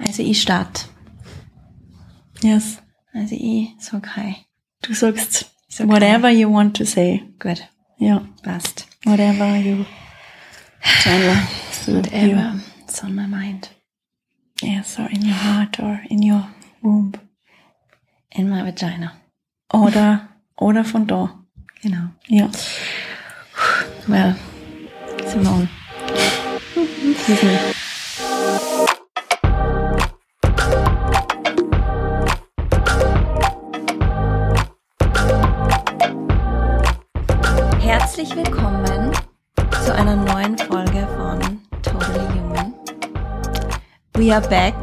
Also ich starte. Yes. Also ich sag hi. Du sagst sag whatever you want to say. Gut, Ja. passt. Whatever you. Chandler. So Whatever. It's on my mind. You, yes, or in your heart or in your womb. In my vagina. Oder, oder von da. Genau. Ja. Well, Simone. Excuse me. Are back.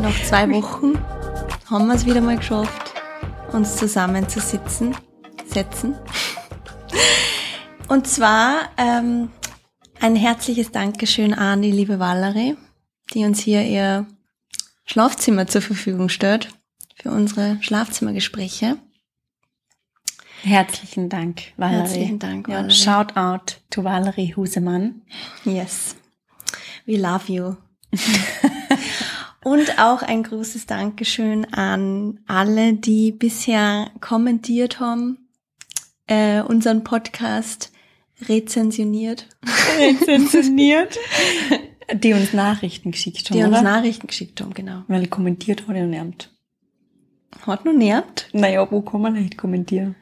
Nach zwei Wochen haben wir es wieder mal geschafft, uns zusammenzusitzen, setzen. Und zwar ähm, ein herzliches Dankeschön an die liebe Valerie, die uns hier ihr Schlafzimmer zur Verfügung stellt für unsere Schlafzimmergespräche. Herzlichen Dank, Valerie. Herzlichen Dank, Ja, Valerie. shout out to Valerie Husemann. Yes. We love you. Und auch ein großes Dankeschön an alle, die bisher kommentiert haben, äh, unseren Podcast rezensioniert, Rezensioniert. Die uns Nachrichten geschickt haben, die uns oder? Nachrichten geschickt haben, genau. Weil kommentiert hat er nicht. Hat noch nervt? Naja, wo kann man nicht kommentieren?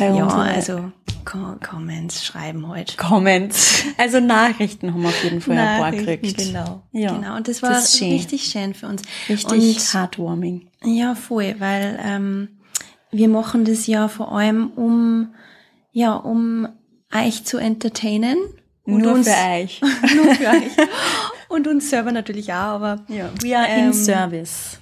Ja, also Co Comments schreiben heute. Comments. Also Nachrichten haben wir auf jeden Fall ein paar gekriegt. genau. Ja, genau. Und das war das schön. richtig schön für uns. Richtig Und heartwarming. Ja, voll, weil ähm, wir machen das ja vor allem, um ja, um euch zu entertainen. Und Nur uns, für euch. nur für euch. Und uns selber natürlich auch, aber Ja, we are Ähm, in service.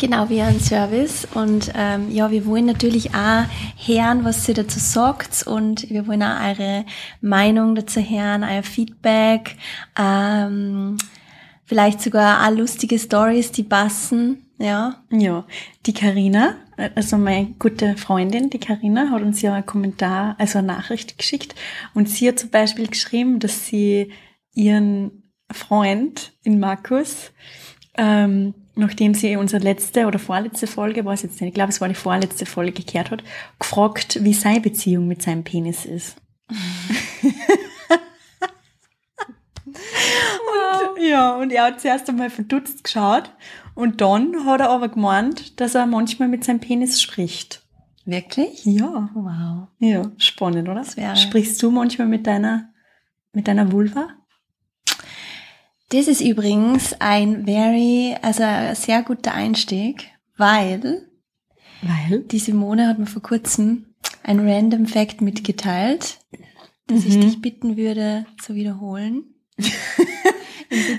Genau, wir ein Service. Und ähm, ja, wir wollen natürlich auch hören, was ihr dazu sagt und wir wollen auch eure Meinung dazu hören, euer Feedback, ähm, vielleicht sogar auch lustige Stories, die passen, ja. Ja, die Karina, also meine gute Freundin, die Karina, hat uns ja einen Kommentar, also eine Nachricht geschickt. Und sie hat zum Beispiel geschrieben, dass sie ihren Freund, in Markus, ähm, nachdem sie unsere letzte oder vorletzte Folge, weiß jetzt nicht, ich glaube, es war die vorletzte Folge gehört hat, gefragt, wie seine Beziehung mit seinem Penis ist. Und, ja, und er hat zuerst einmal verdutzt geschaut und dann hat er aber gemeint, dass er manchmal mit seinem Penis spricht. Wirklich? Ja. Wow. Ja, spannend, oder? Das wäre- Sprichst du manchmal mit deiner, mit deiner Vulva? Das ist übrigens ein very, also ein sehr guter Einstieg, weil Weil? die Simone hat mir vor kurzem ein random Fact mitgeteilt, das ich Mhm. dich bitten würde zu wiederholen.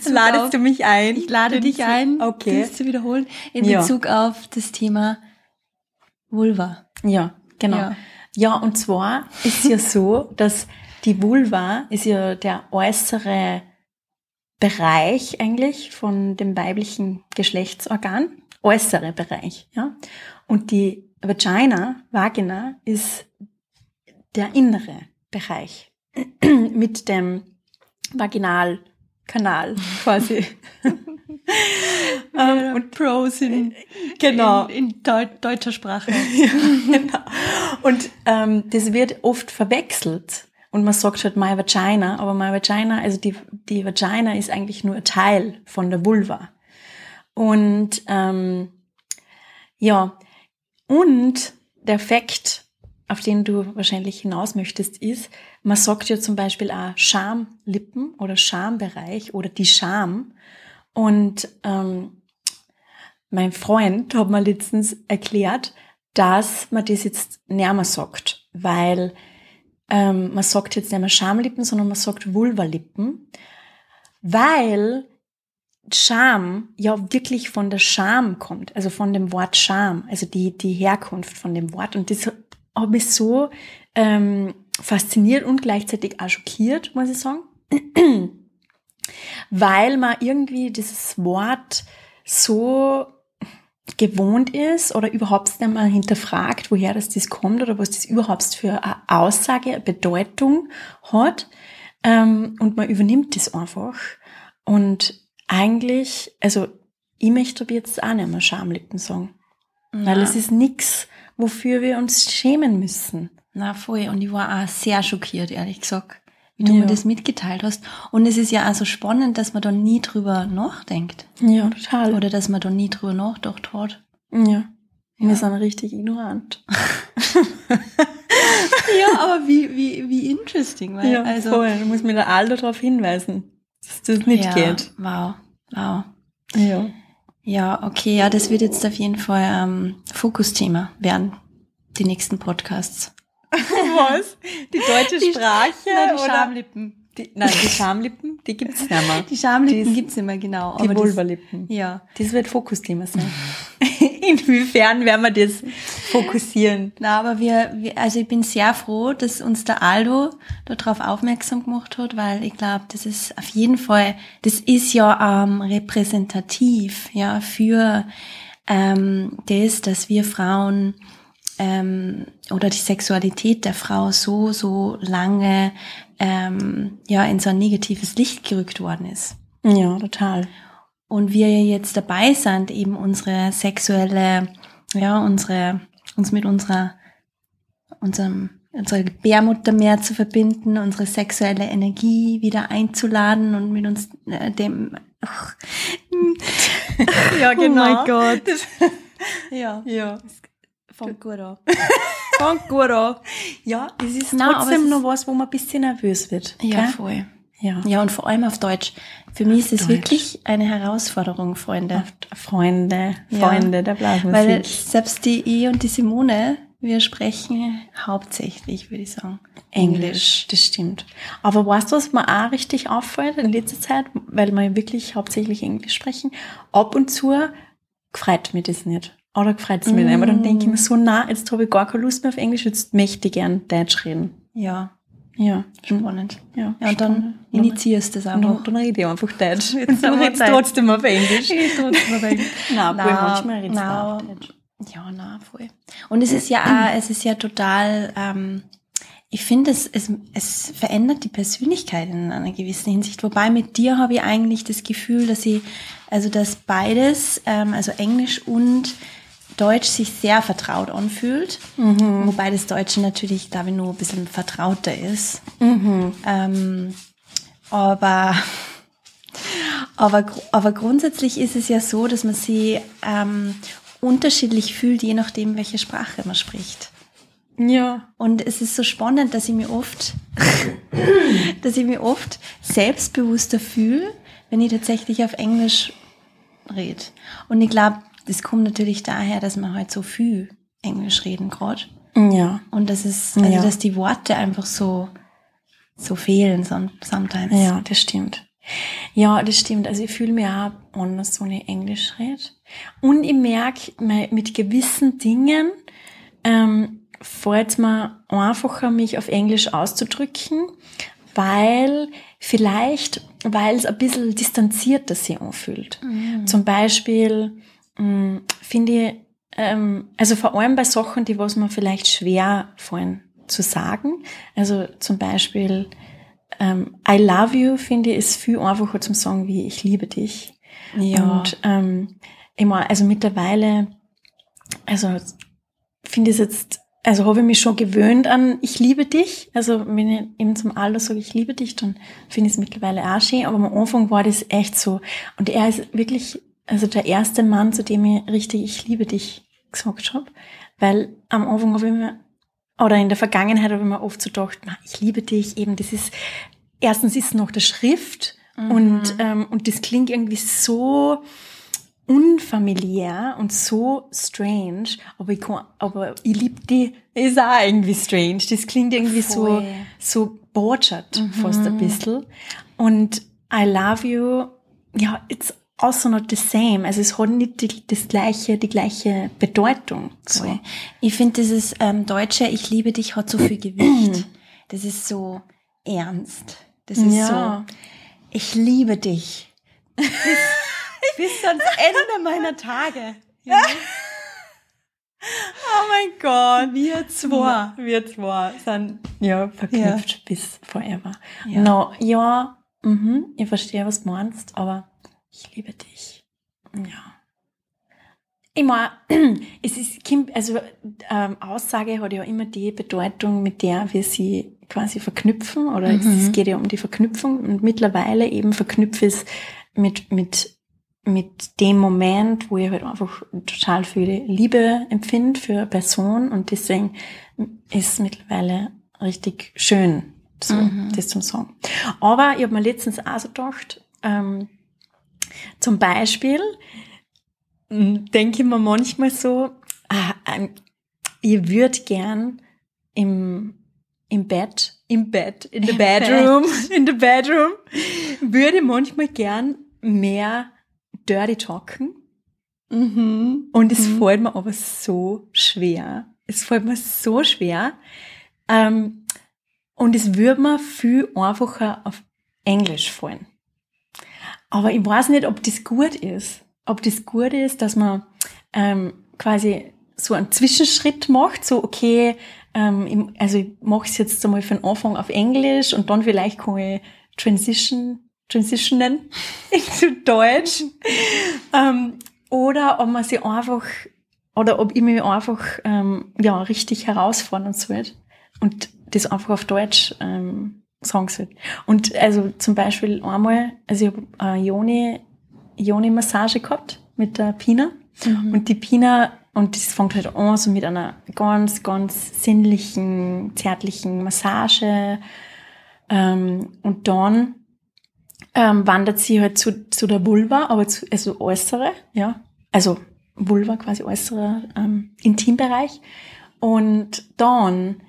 Ladest auf, du mich ein? ich lade Den dich ein, Okay. das zu wiederholen, in Ja. Bezug auf das Thema Vulva. Ja, genau. Ja. Ja. und zwar ist ja so, dass die Vulva ist ja der äußere Bereich eigentlich von dem weiblichen Geschlechtsorgan. Äußere Bereich, ja. Und die Vagina, Vagina, ist der innere Bereich. Mit dem Vaginalkanal quasi. ähm, und Pros in, genau. in, in Deu deutscher Sprache. Ja, genau. Und ähm, das wird oft verwechselt. Und man sagt halt my vagina, aber my vagina, also die, die Vagina ist eigentlich nur ein Teil von der Vulva. Und ähm, ja, und der Fakt, auf den du wahrscheinlich hinaus möchtest, ist, man sagt ja zum Beispiel auch Schamlippen oder Schambereich oder die Scham. Und ähm, mein Freund hat mir letztens erklärt, dass man das jetzt mehr sagt, weil ähm, man sagt jetzt nicht mehr Schamlippen, sondern man sagt Vulvalippen, weil Scham ja wirklich von der Scham kommt, also von dem Wort Scham, also die, die Herkunft von dem Wort. Und das hat mich so ähm, fasziniert und gleichzeitig auch schockiert, muss ich sagen, weil man irgendwie dieses Wort so gewohnt ist oder überhaupt nicht mal hinterfragt, woher das, das kommt oder was das überhaupt für eine Aussage, eine Bedeutung hat. Ähm, und man übernimmt das einfach. Und eigentlich, also ich möchte jetzt auch nicht mehr Schamlippen sagen. Weil Na. es ist nix, wofür wir uns schämen müssen. Na voll. Und ich war auch sehr schockiert, ehrlich gesagt, wie du Ja. mir das mitgeteilt hast. Und es ist ja auch so spannend, dass man da nie drüber nachdenkt. Ja, total. Oder dass man da nie drüber nachgedacht hat. ja. Wir Ja. sind richtig ignorant. Ja, aber wie, wie, wie interesting, weil also. voll. Du musst mir da alle darauf hinweisen, dass das nicht ja, geht. Wow, wow. Ja. Ja, okay, ja, das wird jetzt auf jeden Fall ähm, Fokusthema werden, die nächsten Podcasts. Was? Die deutsche Die- Sprache? Nein, die oder? Schamlippen. Die, nein, die Schamlippen, die gibt's nicht mehr. Die Schamlippen gibt's immer genau. Die Vulvalippen. Ja. Das wird Fokusthema sein. Inwiefern werden wir das fokussieren? Na, aber wir, wir, also ich bin sehr froh, dass uns der Aldo darauf aufmerksam gemacht hat, weil ich glaube, das ist auf jeden Fall, das ist ja ähm, repräsentativ, ja, für ähm, das, dass wir Frauen ähm, oder die Sexualität der Frau so, so lange ähm, ja in so ein negatives Licht gerückt worden ist. Ja, total. Und wir jetzt dabei sind, eben unsere sexuelle, ja, unsere, uns mit unserer, unserem, unserer Gebärmutter mehr zu verbinden, unsere sexuelle Energie wieder einzuladen und mit uns äh, dem, ach, Ja, Oh mein Gott. Das, ja, ja. Fängt gut an. fängt gut an. Ja, es ist Nein, trotzdem es noch was, wo man ein bisschen nervös wird. Ja, gell? voll. ja. Ja, und vor allem auf Deutsch. Für mich ist es wirklich eine Herausforderung, Freunde. Freunde, Ja. Freunde der Blasmusik. Weil selbst die E und die Simone, wir sprechen hauptsächlich, würde ich sagen, Englisch, das stimmt. Aber weißt du, was mir auch richtig auffällt in letzter Zeit, weil wir ja wirklich hauptsächlich Englisch sprechen, ab und zu gefreut mich das nicht. Oder gefreut es mich nicht. Aber dann denke ich mir so, na, jetzt habe ich gar keine Lust mehr auf Englisch, jetzt möchte ich gern Deutsch reden. Ja, Ja, spannend. Ja, Ja, und dann initiierst du Und einfach. dann, dann rede ich einfach Deutsch. Jetzt Und du haben wir redest Zeit. trotzdem auf Englisch. Nein, obwohl manchmal redest du auch Deutsch. Ja, na, voll. Und es ist ja, auch, es ist ja total, ähm, ich finde, es, es, es verändert die Persönlichkeit in einer gewissen Hinsicht. Wobei mit dir habe ich eigentlich das Gefühl, dass ich, also dass beides, ähm, also Englisch und Deutsch sich sehr vertraut anfühlt. Wobei das Deutsche natürlich, glaube ich, nur ein bisschen vertrauter ist. Ähm, aber aber, aber grundsätzlich ist es ja so, dass man sie ähm, unterschiedlich fühlt, je nachdem, welche Sprache man spricht. Ja. Und es ist so spannend, dass ich mir oft, dass ich mir oft selbstbewusster fühle, wenn ich tatsächlich auf Englisch rede. Und ich glaube, das kommt natürlich daher, dass man halt so viel Englisch reden gerade. Ja. Und das ist, also Ja. dass die Worte einfach so, so fehlen some- sometimes. Ja, das stimmt. Ja, das stimmt. Also ich fühle mich auch anders, wenn ich Englisch rede. Und ich merke, mit gewissen Dingen ähm, fällt es mir einfacher, mich auf Englisch auszudrücken, weil vielleicht, weil es ein bisschen distanzierter sich anfühlt. Zum Beispiel finde ich, ähm, also vor allem bei Sachen, die was mir vielleicht schwer fallen zu sagen. Also zum Beispiel ähm, I love you, finde ich, ist viel einfacher zum sagen wie ich liebe dich. Ja. Und ähm, immer, also mittlerweile, also finde ich es jetzt, also habe ich mich schon gewöhnt an ich liebe dich. Also wenn ich eben zum Alter sage, ich liebe dich, dann finde ich es mittlerweile auch schön. Aber am Anfang war das echt so. Und er ist wirklich, also der erste Mann, zu dem ich richtig ich liebe dich gesagt habe. Weil am Anfang habe ich mir, oder in der Vergangenheit habe ich mir oft so gedacht, na, ich liebe dich, eben das ist, erstens ist es noch der Schrift und, ähm, und das klingt irgendwie so unfamiliär und so strange, aber ich, kann, aber ich liebe die, ist auch irgendwie strange. Das klingt irgendwie so, Voll. so botschert fast ein bisschen. Und I love you, ja, it's also not the same. Also es hat nicht die, das gleiche, die gleiche Bedeutung. So. Ich finde, dieses ähm, Deutsche, ich liebe dich, hat so viel Gewicht. Das ist so ernst. Das ist Ja. so, ich liebe dich. Bis, bis ans Ende meiner Tage. Ja. Oh mein Gott. Wir zwei. Wir zwei sind ja verknüpft bis forever. Ja. No, ja, mhm, ich verstehe, was du meinst, aber Ich liebe dich. Ja. Immer, es ist, also ähm, Aussage hat ja immer die Bedeutung, mit der wir sie quasi verknüpfen, oder mhm. es geht ja um die Verknüpfung und mittlerweile eben verknüpfe es mit, mit, mit dem Moment, wo ich halt einfach total viel Liebe empfinde für eine Person und deswegen ist es mittlerweile richtig schön, so, mhm. das zum Sagen. Aber ich habe mir letztens auch so gedacht, ähm, zum Beispiel denke ich mir manchmal so, ah, ähm, ich würde gern im, im Bett, im Bett, in the bedroom, in the bedroom, würde manchmal gern mehr dirty talken. Mhm. Und es mhm. fällt mir aber so schwer. Es fällt mir so schwer. Ähm, und es würde mir viel einfacher auf Englisch fallen. Aber ich weiß nicht, ob das gut ist. Ob das gut ist, dass man ähm, quasi so einen Zwischenschritt macht, so okay, ähm, also ich mache es jetzt einmal für den Anfang auf Englisch und dann vielleicht kann ich Transition, transitionen into Deutsch. ähm, oder ob man sich einfach, oder ob ich mich einfach ähm, ja, richtig herausfordern soll und das einfach auf Deutsch ähm, sagen soll. Und also zum Beispiel einmal, also ich habe eine Joni, Joni-Massage gehabt mit der Pina. Mhm. Und die Pina und das fängt halt an so mit einer ganz, ganz sinnlichen, zärtlichen Massage. Ähm, und dann ähm, wandert sie halt zu, zu der Vulva, aber zu, also äußere, ja. Also Vulva quasi äußerer ähm, Intimbereich. Und dann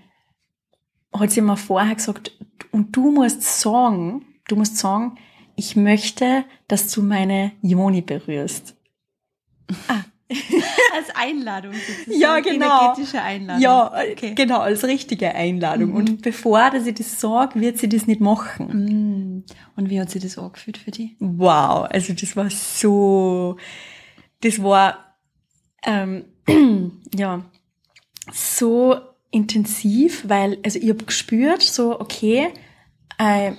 hat sie mir vorher gesagt, und du musst sagen, du musst sagen, ich möchte, dass du meine Joni berührst. Ah, als Einladung sozusagen. Ja, genau. Energetische Einladung. Ja, okay. genau, als richtige Einladung. Mhm. Und bevor dass sie das sagt, wird sie das nicht machen. Mhm. Und wie hat sie das angefühlt für dich? Wow, also das war so, das war, ähm, ja, so intensiv, weil, also ich habe gespürt, so, okay, äh,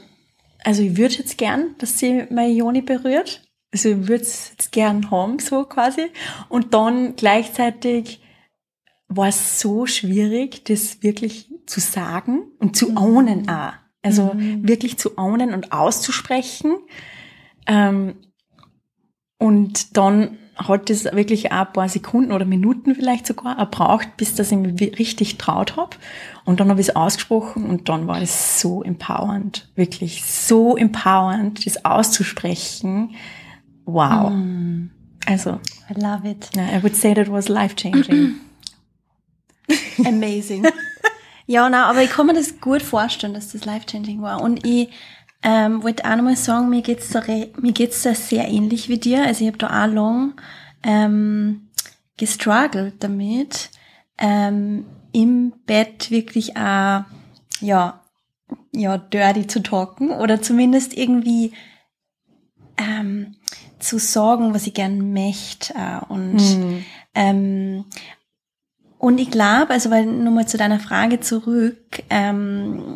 also ich würde jetzt gern, dass sie meine Joni berührt also ich würde es jetzt gern haben, so quasi. Und dann gleichzeitig war es so schwierig, das wirklich zu sagen und zu mhm. ownen auch. Also mhm. wirklich zu ownen und auszusprechen. Ähm, und dann hat es wirklich auch ein paar Sekunden oder Minuten vielleicht sogar erbraucht, bis dass ich mich richtig traut habe. Und dann habe ich es ausgesprochen und dann war es so empowernd, wirklich so empowernd, das auszusprechen wow. Mm. Also. I love it. Yeah, I would say that was life changing. Amazing. ja, na, aber ich kann mir das gut vorstellen, dass das life changing war. Und ich ähm, wollte auch nochmal sagen, mir geht's da, mir geht's da sehr ähnlich wie dir. Also ich habe da auch lang ähm, gestruggelt damit, ähm, im Bett wirklich auch, ja, ja, dirty zu talken oder zumindest irgendwie ähm, zu sorgen, was ich gern möchte. Und, mhm. ähm, und ich glaube, also weil nochmal zu deiner Frage zurück, ähm,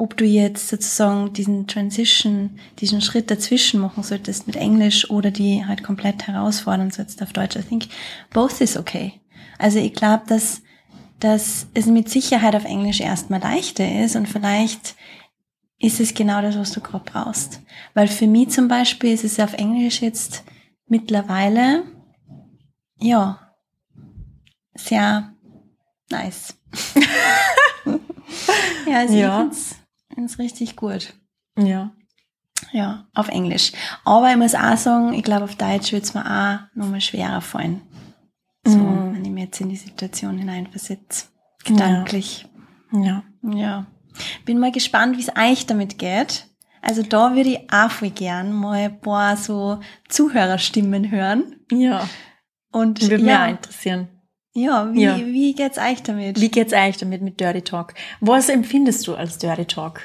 ob du jetzt sozusagen diesen Transition, diesen Schritt dazwischen machen solltest mit Englisch oder die halt komplett herausfordern solltest auf Deutsch. I think both is okay. Also ich glaube, dass, dass es mit Sicherheit auf Englisch erstmal leichter ist und vielleicht ist es genau das, was du gerade brauchst. Weil für mich zum Beispiel ist es auf Englisch jetzt mittlerweile, ja, sehr nice. ja, also ja. ich es richtig gut. Ja. Ja, auf Englisch. Aber ich muss auch sagen, ich glaube, auf Deutsch wird es mir auch nochmal schwerer fallen. So, mm. wenn ich mir jetzt in die Situation hineinversetze. Gedanklich. Ja. Ja. ja. Bin mal gespannt, wie es euch damit geht. Also da würde ich auch voll gern mal ein paar so Zuhörerstimmen hören. Ja. Und würde ja, mich auch interessieren. Ja, wie, ja. wie geht's euch damit? Wie geht's euch damit mit Dirty Talk? Was empfindest du als Dirty Talk?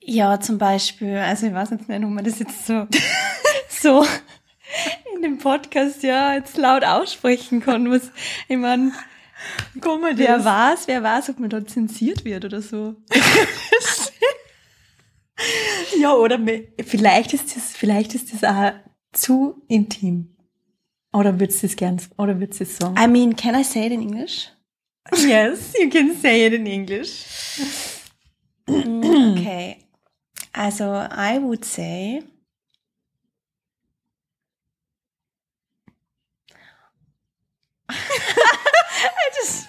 Ja, zum Beispiel, also ich weiß jetzt nicht, ob man das jetzt so, so in dem Podcast ja jetzt laut aussprechen kann. Was, ich meine, Wer weiß, wer weiß, ob man dort zensiert wird oder so. ja, oder vielleicht ist das, vielleicht ist das auch zu intim. Oder würdest du das gern, oder würdest du das sagen? I mean, can I say it in English? yes, you can say it in English. Okay. Also, I would say. I just,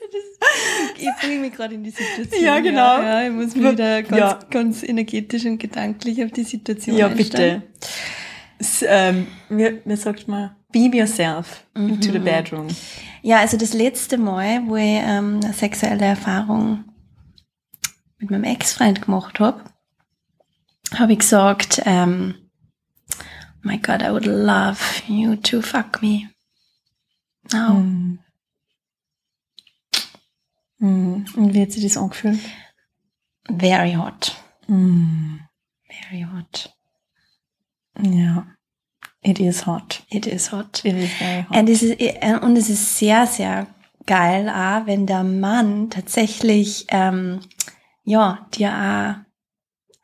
I just, ich bringe mich gerade in die Situation. Ja, genau. Ja, ich muss mich wieder ganz, Ja. ganz energetisch und gedanklich auf die Situation Ja, einstellen. bitte. Ähm, mir, mir sagt man, beam yourself into the bedroom. Ja, also das letzte Mal, wo ich ähm, eine sexuelle Erfahrung mit meinem Ex-Freund gemacht habe, habe ich gesagt, ähm, my God, I would love you to fuck me. Now. Mm. Mm. Und wie hat sich das angefühlt? Very hot. Mm. Very hot. Ja. It is hot. It is hot. It is very hot. Und es ist, äh, und es ist sehr, sehr geil, auch, wenn der Mann tatsächlich, ähm, ja, dir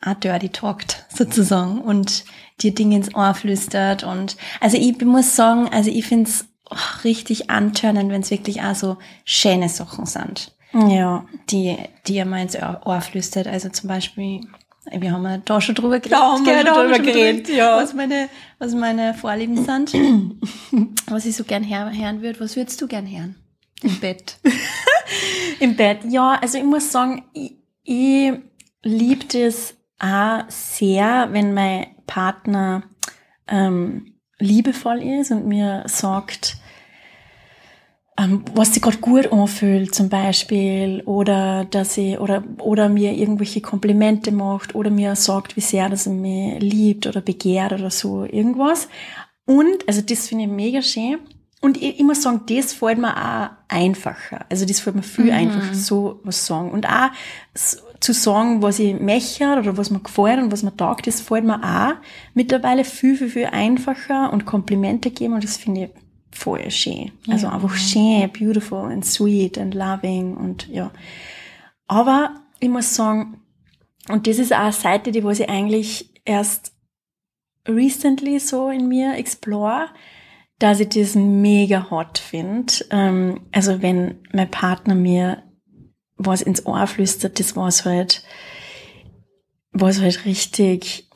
auch, auch dirty talkt, sozusagen, und dir Dinge ins Ohr flüstert. Und, also ich muss sagen, also ich find's oh, richtig antörnend, wenn es wirklich auch so schöne Sachen sind, ja. die, die er mal ins Ohr flüstert. Also zum Beispiel, wir haben ja da schon drüber geredet. Da haben wir gell, schon drüber schon geredet, ja. Was meine, was meine Vorlieben sind. was ich so gern hören würde. Was würdest du gern hören? Im Bett. Im Bett, ja, also ich muss sagen, ich, ich liebe das auch sehr, wenn mein Partner ähm, liebevoll ist und mir sagt, ähm, was sie gerade gut anfühlt zum Beispiel oder dass sie oder oder mir irgendwelche Komplimente macht oder mir sagt, wie sehr dass er mich liebt oder begehrt oder so irgendwas. Und also das finde ich mega schön. Und ich, ich muss sagen, das fällt mir auch einfacher. Also das fällt mir viel Mhm. einfacher, so was sagen. Und auch zu sagen, was ich möchte oder was mir gefällt und was mir taugt, das fällt mir auch mittlerweile viel, viel, viel einfacher und Komplimente geben und das finde ich voll schön. Also Ja. einfach schön, beautiful and sweet and loving und ja. Aber ich muss sagen, und das ist auch eine Seite, die was ich eigentlich erst recently so in mir explore, dass ich das mega hot finde. Ähm, also wenn mein Partner mir was ins Ohr flüstert, das was halt, was halt richtig,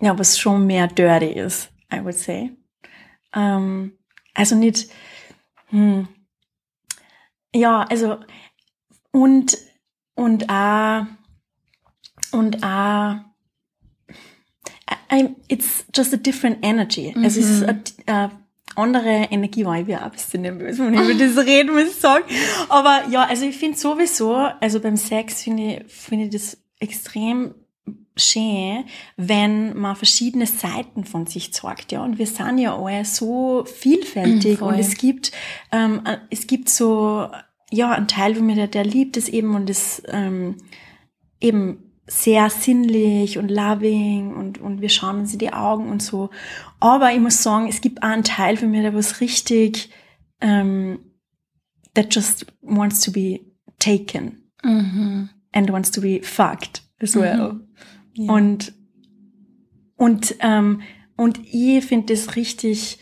ja, was schon mehr dirty ist, I would say. Ähm, also nicht, hm, ja, also, und, und auch, und auch, I, it's just a different energy. Also es ist eine, eine andere Energie, bin auch ein bisschen nervös, wenn ich über das reden muss ich sagen. Aber ja, also ich finde sowieso, also beim Sex finde ich, finde ich das extrem schön, wenn man verschiedene Seiten von sich zeigt, ja. Und wir sind ja alle so vielfältig Voll. und es gibt, ähm, es gibt so, ja, einen Teil von mir, der, der liebt es eben und ist ähm, eben sehr sinnlich und loving und, und wir schauen uns in die Augen und so. Aber ich muss sagen, es gibt auch einen Teil von mir, der was richtig, ähm, that just wants to be taken Mhm. and wants to be fucked as well. Und, und, ähm, und ich finde das richtig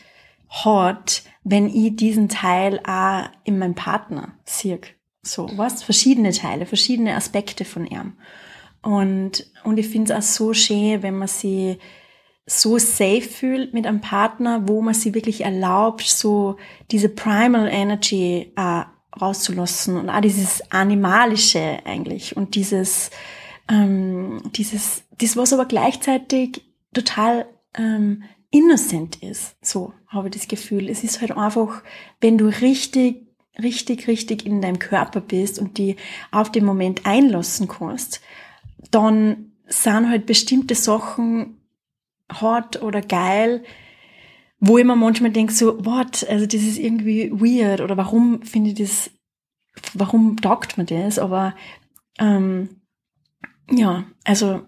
hot, wenn ich diesen Teil auch in meinem Partner sehe. So, was? Verschiedene Teile, verschiedene Aspekte von ihm. Und, und ich finde es auch so schön, wenn man sie so safe fühlt mit einem Partner, wo man sie wirklich erlaubt, so diese Primal Energy äh, rauszulassen und auch dieses Animalische eigentlich und dieses, ähm, dieses, das, was aber gleichzeitig total ähm, innocent ist. So habe ich das Gefühl. Es ist halt einfach, wenn du richtig, richtig, richtig in deinem Körper bist und die auf den Moment einlassen kannst, dann sind halt bestimmte Sachen hot oder geil, wo ich mir manchmal denke, so, what, also das ist irgendwie weird oder warum finde ich das, warum taugt mir das, aber ähm, ja, also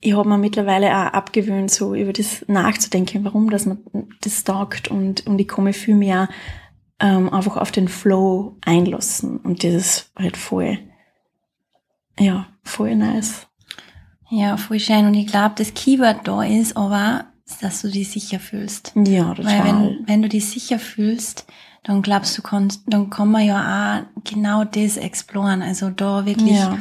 ich habe mir mittlerweile auch abgewöhnt, so über das nachzudenken, warum das man das taugt und, und ich komme viel mehr ähm, einfach auf den Flow einlassen und das ist halt voll, ja, voll nice. Ja, voll schön. Und ich glaube, das Keyword da ist aber, dass du dich sicher fühlst. Ja, total. Weil wenn, wenn du dich sicher fühlst, dann glaubst du, kannst, dann kann man ja auch genau das exploren. Also da wirklich Ja.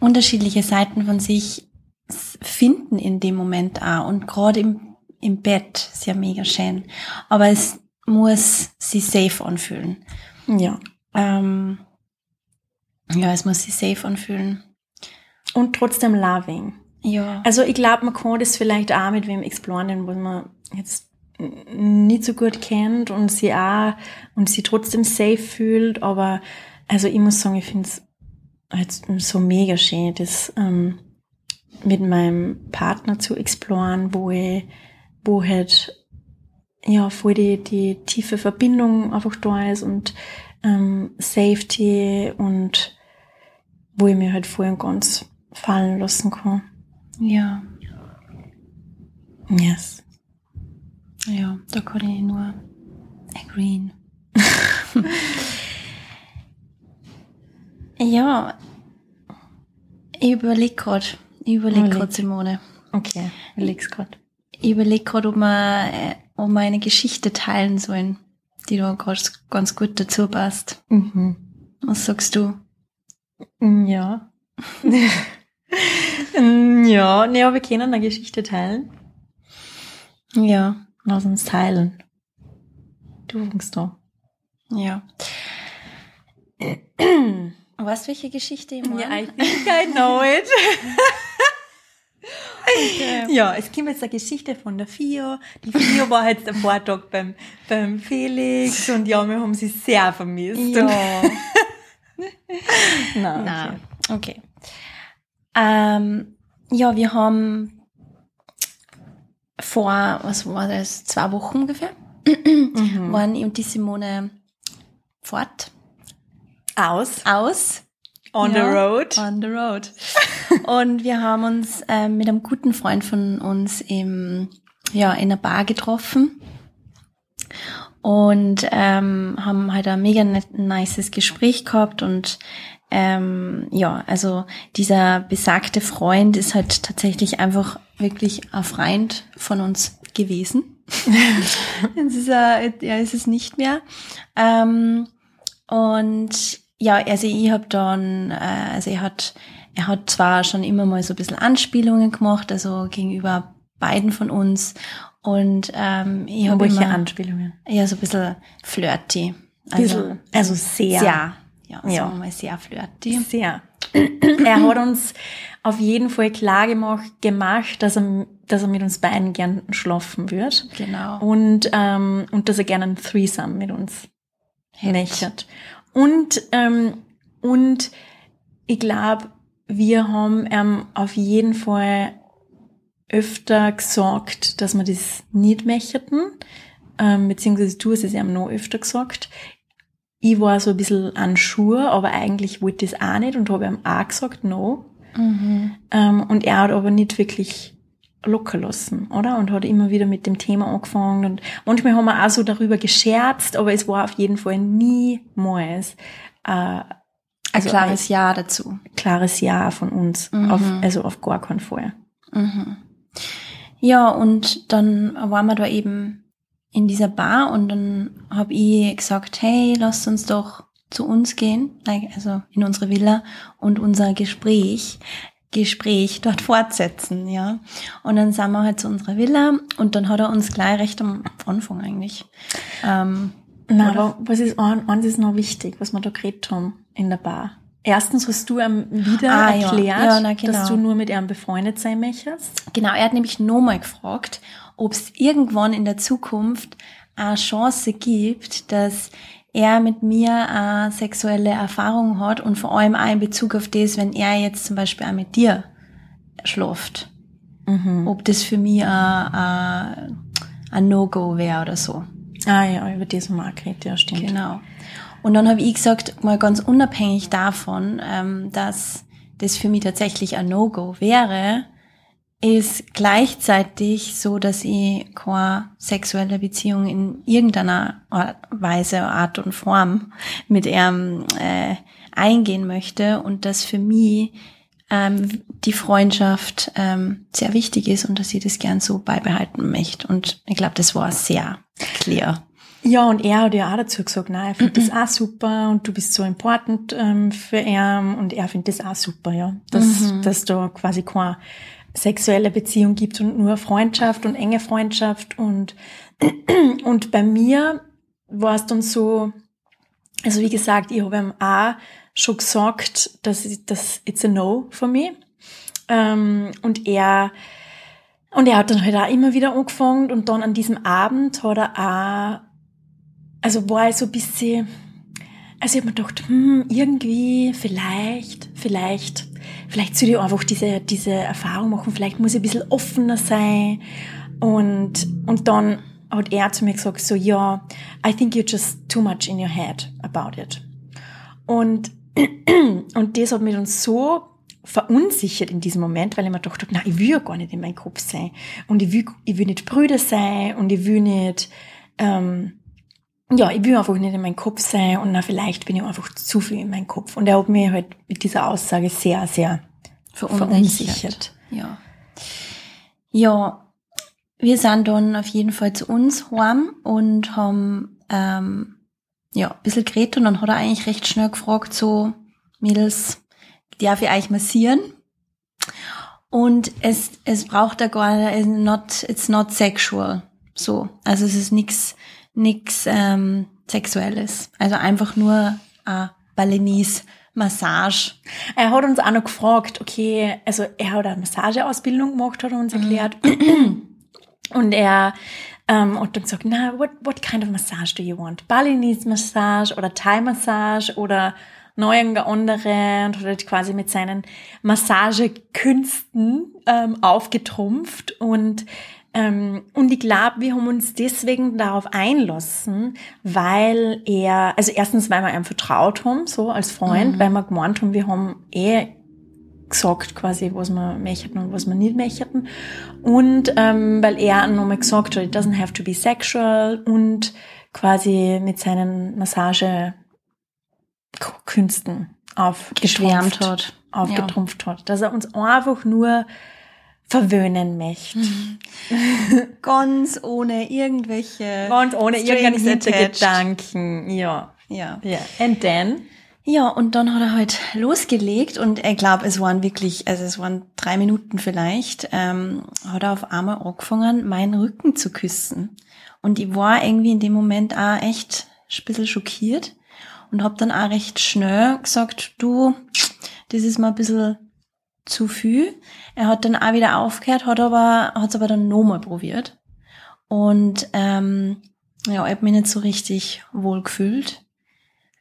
Unterschiedliche Seiten von sich finden in dem Moment auch. Und gerade im, im Bett ist ja mega schön. Aber es muss sich safe anfühlen. ja. Ähm, ja, es muss sich safe anfühlen. Und trotzdem loving. Ja. Also ich glaube, man kann das vielleicht auch mit wem exploren, wo man jetzt nicht so gut kennt und sie auch und sie trotzdem safe fühlt. Aber also ich muss sagen, ich finde es halt so mega schön, das ähm, mit meinem Partner zu exploren, wo ich, wo halt ja voll die, die tiefe Verbindung einfach da ist und ähm, Safety und wo ich mir halt voll und ganz fallen lassen kann. Ja. Yes. Ja, da kann ich nur agreeen. ja, ich überlege gerade, ich überlege Überleg. gerade, Simone. Okay, ich leg's grad. Ich überlege gerade, ob wir, äh, ob wir eine Geschichte teilen sollen, die da ganz, ganz gut dazu passt. Mhm. Was sagst du? Ja. Mm, ja, ne, aber wir können eine Geschichte teilen. Ja, Lass uns teilen. Du fängst da. ja. Weißt du, welche Geschichte ich meine? I think I know it. Okay. Ja, es kommt jetzt eine Geschichte von der Fio. Die Fio war jetzt am Vortag beim, beim Felix und ja, wir haben sie sehr vermisst. Ja. Nein, Na, okay. okay. Ähm, ja, wir haben vor, was war das, zwei Wochen ungefähr, Mhm. waren ich und die Simone fort, Aus. aus. On the Ja, road. On the road. und wir haben uns ähm, mit einem guten Freund von uns im, ja, in einer Bar getroffen und ähm, haben halt ein mega net- nices Gespräch gehabt und ähm, ja, also dieser besagte Freund ist halt tatsächlich einfach wirklich ein Freund von uns gewesen. Jetzt ist er, er ist es nicht mehr. Ähm, und ja, also ich habe dann, äh, also er hat, er hat zwar schon immer mal so ein bisschen Anspielungen gemacht, also gegenüber beiden von uns. Und ähm, ich habe Welche immer, Anspielungen? ja, so ein bisschen flirty. Also Bisschen, also sehr. sehr, ja, sagen Ja. wir mal sehr flirty. Sehr. er hat uns auf jeden Fall klar gemacht, gemacht dass, er, dass er mit uns beiden gern schlafen wird. Genau. Und, ähm, und dass er gerne ein Threesome mit uns möchte. Und, ähm, und ich glaube, wir haben ähm, auf jeden Fall öfter gesagt, dass wir das nicht möchten. Ähm, beziehungsweise du hast es ihm noch öfter gesagt. Ich war so ein bisschen an Schuhe, aber eigentlich wollte ich das auch nicht und habe ihm auch gesagt, no. Mhm. Ähm, und er hat aber nicht wirklich locker lassen, oder? Und hat immer wieder mit dem Thema angefangen. Und manchmal haben wir auch so darüber gescherzt, aber es war auf jeden Fall niemals äh, Ein also klares Ja dazu. ein klares Ja von uns. Mhm. Auf, also auf gar keinen Fall. Mhm. Ja, und dann waren wir da eben in dieser Bar und dann habe ich gesagt, hey, lasst uns doch zu uns gehen, also in unsere Villa und unser Gespräch, Gespräch dort fortsetzen, ja. Und dann sind wir halt zu unserer Villa und dann hat er uns gleich recht am Anfang eigentlich. Ähm, Na, Oder? aber was ist, ein- eins ist noch wichtig, was wir da geredet haben in der Bar. Erstens hast du ihm wieder Ah, ja. erklärt, Ja, na, genau. dass du nur mit ihm befreundet sein möchtest. Genau, er hat nämlich nochmal gefragt, ob es irgendwann in der Zukunft eine Chance gibt, dass er mit mir eine sexuelle Erfahrung hat und vor allem auch in Bezug auf das, wenn er jetzt zum Beispiel auch mit dir schläft. Mhm. Ob das für mich ein, ein, ein No-Go wäre oder so. Ah ja, über das haben wir auch geredet, ja, stimmt. Genau. Und dann habe ich gesagt, mal ganz unabhängig davon, ähm, dass das für mich tatsächlich ein No-Go wäre, ist gleichzeitig so, dass ich keine sexuelle Beziehung in irgendeiner Art- Weise, Art und Form mit ihm äh, eingehen möchte und dass für mich ähm, die Freundschaft ähm, sehr wichtig ist und dass sie das gern so beibehalten möchte. Und ich glaube, das war sehr clear. Ja, und er hat ja auch dazu gesagt, nein, er findet das auch super und du bist so important ähm, für ihn und er findet das auch super, ja. Dass, Mhm. dass da quasi keine sexuelle Beziehung gibt und nur Freundschaft und enge Freundschaft und, und bei mir war es dann so, also wie gesagt, ich habe ihm auch schon gesagt, dass dass it's a no for me. Ähm, und er, und er hat dann halt auch immer wieder angefangen und dann an diesem Abend hat er auch, also war er so ein bisschen, also ich habe mir gedacht, hm, irgendwie, vielleicht, vielleicht, vielleicht soll ich einfach diese, diese Erfahrung machen, vielleicht muss ich ein bisschen offener sein. Und, und dann hat er zu mir gesagt, so, ja, I think you're just too much in your head about it. Und, und das hat mich dann so verunsichert in diesem Moment, weil ich mir gedacht habe, nein, ich will ja gar nicht in meinem Kopf sein. Und ich will, ich will nicht Brüder sein und ich will nicht, ähm, ja, ich will einfach nicht in meinem Kopf sein und na, vielleicht bin ich einfach zu viel in meinem Kopf. Und er hat mich halt mit dieser Aussage sehr, sehr verunsichert. Ja. Ja, wir sind dann auf jeden Fall zu uns heim und haben ähm, ja, ein bisschen geredet und dann hat er eigentlich recht schnell gefragt, so, Mädels, darf ich euch massieren? Und es, es braucht da gar nicht, not, it's not sexual. So. Also es ist nix, nix ähm, Sexuelles. Also einfach nur äh, Balinese Massage. Er hat uns auch noch gefragt, okay, also er hat eine Massageausbildung gemacht, hat er uns erklärt. Und er ähm, hat dann gesagt, na, what, what kind of massage do you want? Balinese Massage oder Thai Massage oder noch irgendeine andere und hat halt quasi mit seinen Massagekünsten ähm, aufgetrumpft und und ich glaube, wir haben uns deswegen darauf einlassen, weil er, also erstens, weil wir ihm vertraut haben, so als Freund, Mhm. weil wir gemeint haben, wir haben eh gesagt quasi, was wir möchten und was wir nicht möchten. Und ähm, weil er nochmal gesagt hat, it doesn't have to be sexual und quasi mit seinen Massagekünsten Geschwärmt aufgeschwärmt hat. aufgetrumpft hat. Dass er uns einfach nur verwöhnen möchte. Ganz ohne irgendwelche. Und ohne attached. Hintergedanken. Ja. Ja. Ja. And then? Ja, und dann hat er halt losgelegt und ich glaube, es waren wirklich, also es waren drei Minuten vielleicht, ähm, hat er auf einmal angefangen, meinen Rücken zu küssen. Und ich war irgendwie in dem Moment auch echt ein bisschen schockiert und habe dann auch recht schnell gesagt, du, das ist mal ein bisschen zu viel. Er hat dann auch wieder aufgehört, hat aber, hat's aber dann nochmal probiert. Und ähm, ja, ich hab mich nicht so richtig wohl gefühlt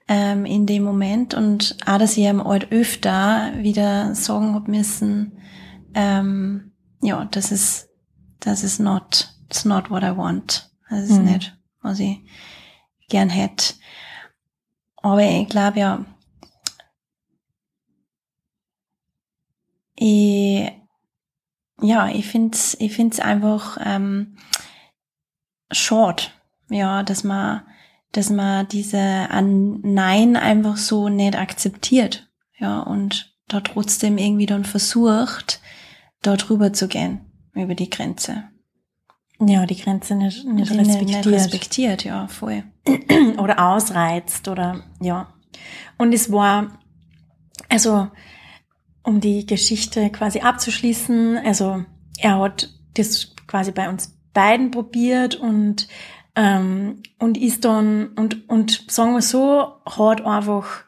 ähm, in dem Moment und auch, dass ich ihm halt öfter wieder sagen hab müssen, ähm, ja, das ist, das ist not, it's not what I want. Das ist Mhm. nicht, was ich gern hätte. Aber ich glaube ja, ich, ja, ich find's, ich find's einfach ähm, schade, ja, dass man, dass man diese ein Nein einfach so nicht akzeptiert, ja, und da trotzdem irgendwie dann versucht, da drüber zu gehen, über die Grenze. Ja, die Grenze nicht, nicht Die nicht- respektiert. Nicht respektiert, ja, voll. oder ausreizt oder ja. Und es war, also um die Geschichte quasi abzuschließen, also er hat das quasi bei uns beiden probiert und ähm, und ist dann und und sagen wir so hat einfach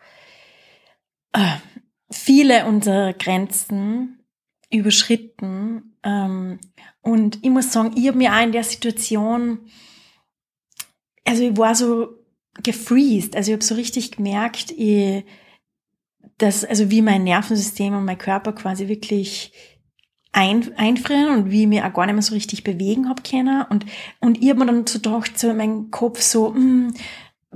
äh, viele unserer Grenzen überschritten. Ähm, und ich muss sagen, ich habe mir auch in der Situation also ich war so gefreezed, also ich habe so richtig gemerkt, ich, dass, also wie mein Nervensystem und mein Körper quasi wirklich ein, einfrieren und wie ich mich auch gar nicht mehr so richtig bewegen hab können. Und, und ich hab mir dann so gedacht, so in meinem Kopf so, hm,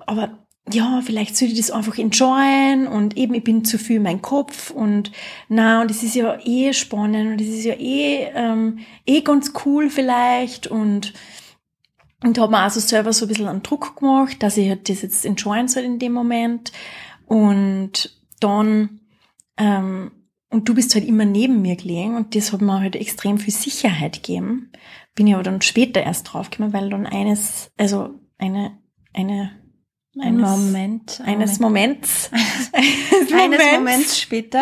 aber ja, vielleicht sollte ich das einfach enjoyen und eben ich bin zu viel in meinem Kopf und na und es ist ja eh spannend und es ist ja eh, ähm, eh ganz cool vielleicht und und habe mir also selber so ein bisschen einen Druck gemacht, dass ich halt das jetzt enjoyen soll in dem Moment. Und dann, ähm, und du bist halt immer neben mir gelegen und das hat mir halt extrem viel Sicherheit gegeben. Bin ich aber dann später erst draufgekommen, weil dann eines, also eine, eine, eines, Moment, eines Moments, eines, eines Moments. Später,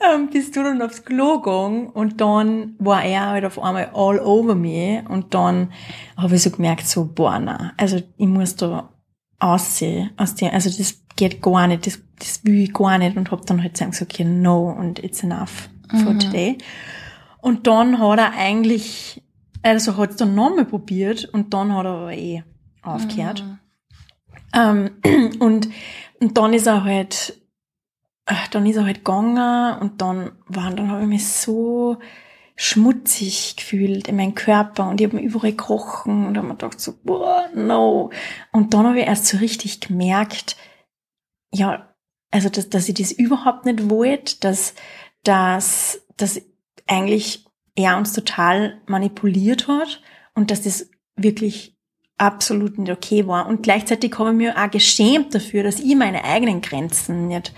ähm, bist du dann aufs Klo gegangen und dann war er halt auf einmal all over me und dann habe ich so gemerkt, so, boah, na, also ich muss da aussehen aus dem, also das geht gar nicht, das, das will ich gar nicht und hab dann halt gesagt, okay, no und it's enough for mhm. today. Und dann hat er eigentlich, also hat es dann nochmal probiert und dann hat er aber eh aufgehört. Mhm. Ähm, und, und dann ist er halt, äh, dann ist er halt gegangen und dann war, dann habe ich mich so schmutzig gefühlt in meinem Körper und ich habe mir überall gekrochen und habe mir gedacht so, boah, no. Und dann habe ich erst so richtig gemerkt, ja, also dass, dass ich das überhaupt nicht wollte, dass, dass, dass eigentlich er uns total manipuliert hat und dass das wirklich absolut nicht okay war. Und gleichzeitig habe ich mir auch geschämt dafür, dass ich meine eigenen Grenzen nicht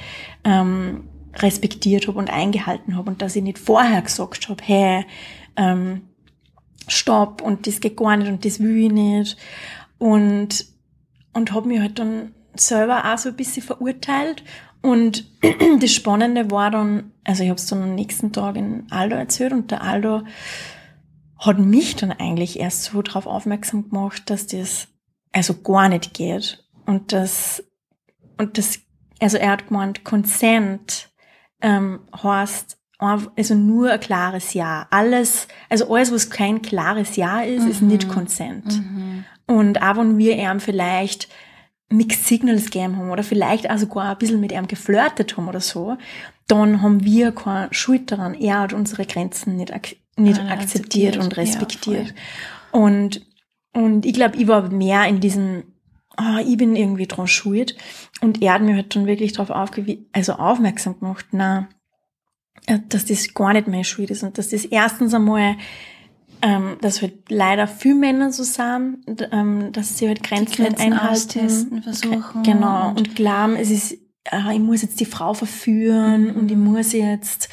ähm, respektiert habe und eingehalten habe und dass ich nicht vorher gesagt habe, hey, ähm, stopp und das geht gar nicht und das will ich nicht. Und, und habe mich halt dann selber auch so ein bisschen verurteilt. Und das Spannende war dann, also ich habe es dann am nächsten Tag in Aldo erzählt und der Aldo hat mich dann eigentlich erst so darauf aufmerksam gemacht, dass das also gar nicht geht. Und das, und das, also er hat gemeint, Consent ähm, heißt also nur ein klares Ja. Alles, also alles, was kein klares Ja ist, mhm. ist nicht Consent. Mhm. Und auch wenn wir ihm vielleicht Mixed Signals gegeben haben oder vielleicht auch sogar ein bisschen mit ihm geflirtet haben oder so, dann haben wir keine Schuld daran. Er hat unsere Grenzen nicht, ak nicht ja, akzeptiert, und respektiert. Ja, und, und ich glaube, ich war mehr in diesem, oh, ich bin irgendwie dran schuld. Und er hat mir halt dann wirklich darauf aufgewiesen, also aufmerksam gemacht, na, äh, dass das gar nicht meine Schuld ist und dass das erstens einmal ähm, dass halt leider viele Männer so sind, ähm, dass sie halt Grenzen, Grenzen nicht einhalten. versuchen. Genau. Und, glauben, es ist, äh, ich muss jetzt die Frau verführen mhm. und ich muss jetzt,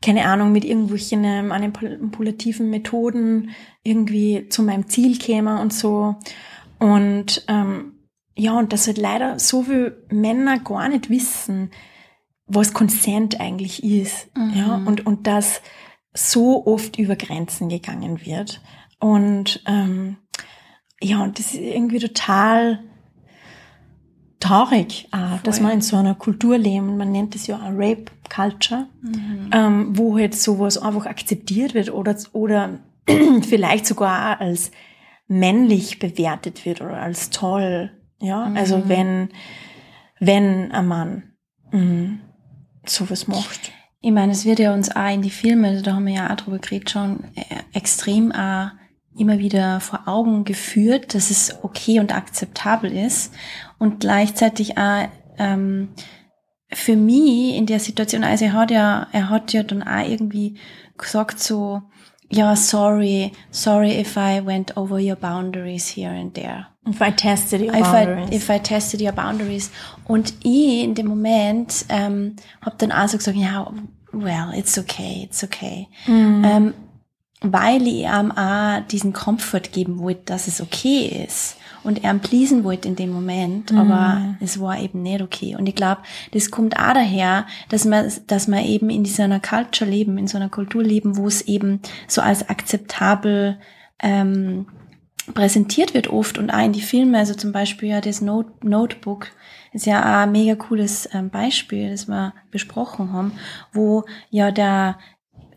keine Ahnung, mit irgendwelchen ähm, manipulativen Methoden irgendwie zu meinem Ziel käme und so. Und ähm, ja, und dass halt leider so viele Männer gar nicht wissen, was Consent eigentlich ist. Mhm. Ja, und, und dass so oft über Grenzen gegangen wird. Und ähm, ja, und das ist irgendwie total traurig, äh, dass man in so einer Kultur leben, man nennt es ja auch Rape Culture, mhm. ähm, wo halt sowas einfach akzeptiert wird oder, oder vielleicht sogar als männlich bewertet wird oder als toll. Ja, mhm. also wenn, wenn ein Mann mh, sowas macht. Ich meine, es wird ja uns auch in die Filme, da haben wir ja auch drüber geredet, schon äh, extrem auch immer wieder vor Augen geführt, dass es okay und akzeptabel ist und gleichzeitig auch ähm, für mich in der Situation, also er hat ja, er hat ja dann auch irgendwie gesagt so, ja, sorry, sorry if I went over your boundaries here and there. If I tested your if boundaries. I, if I tested your boundaries. Und ich in dem Moment ähm, habe dann auch so gesagt, ja, well, it's okay, it's okay. Mhm. Ähm, weil ich ihm auch diesen Comfort geben wollte, dass es okay ist. Und er pleasen wollte in dem Moment, mhm. aber es war eben nicht okay. Und ich glaube, das kommt auch daher, dass man, dass man eben in so einer Culture leben, in so einer Kultur leben, wo es eben so als akzeptabel ähm, präsentiert wird oft und auch in die Filme, also zum Beispiel ja das Note Notebook ist ja auch ein mega cooles ähm, Beispiel, das wir besprochen haben, wo ja der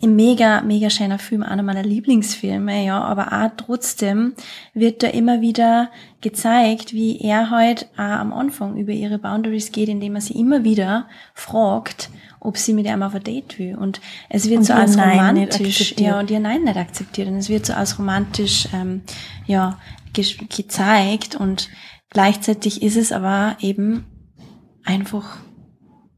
ein mega, mega schöner Film, einer meiner Lieblingsfilme, ja, aber auch trotzdem wird da immer wieder gezeigt, wie er halt auch am Anfang über ihre Boundaries geht, indem er sie immer wieder fragt, ob sie mit ihm auf ein Date will. Und es wird und so als romantisch, ja, und ihr Nein nicht akzeptiert. Und es wird so als romantisch, ähm, ja, ge gezeigt. Und gleichzeitig ist es aber eben einfach,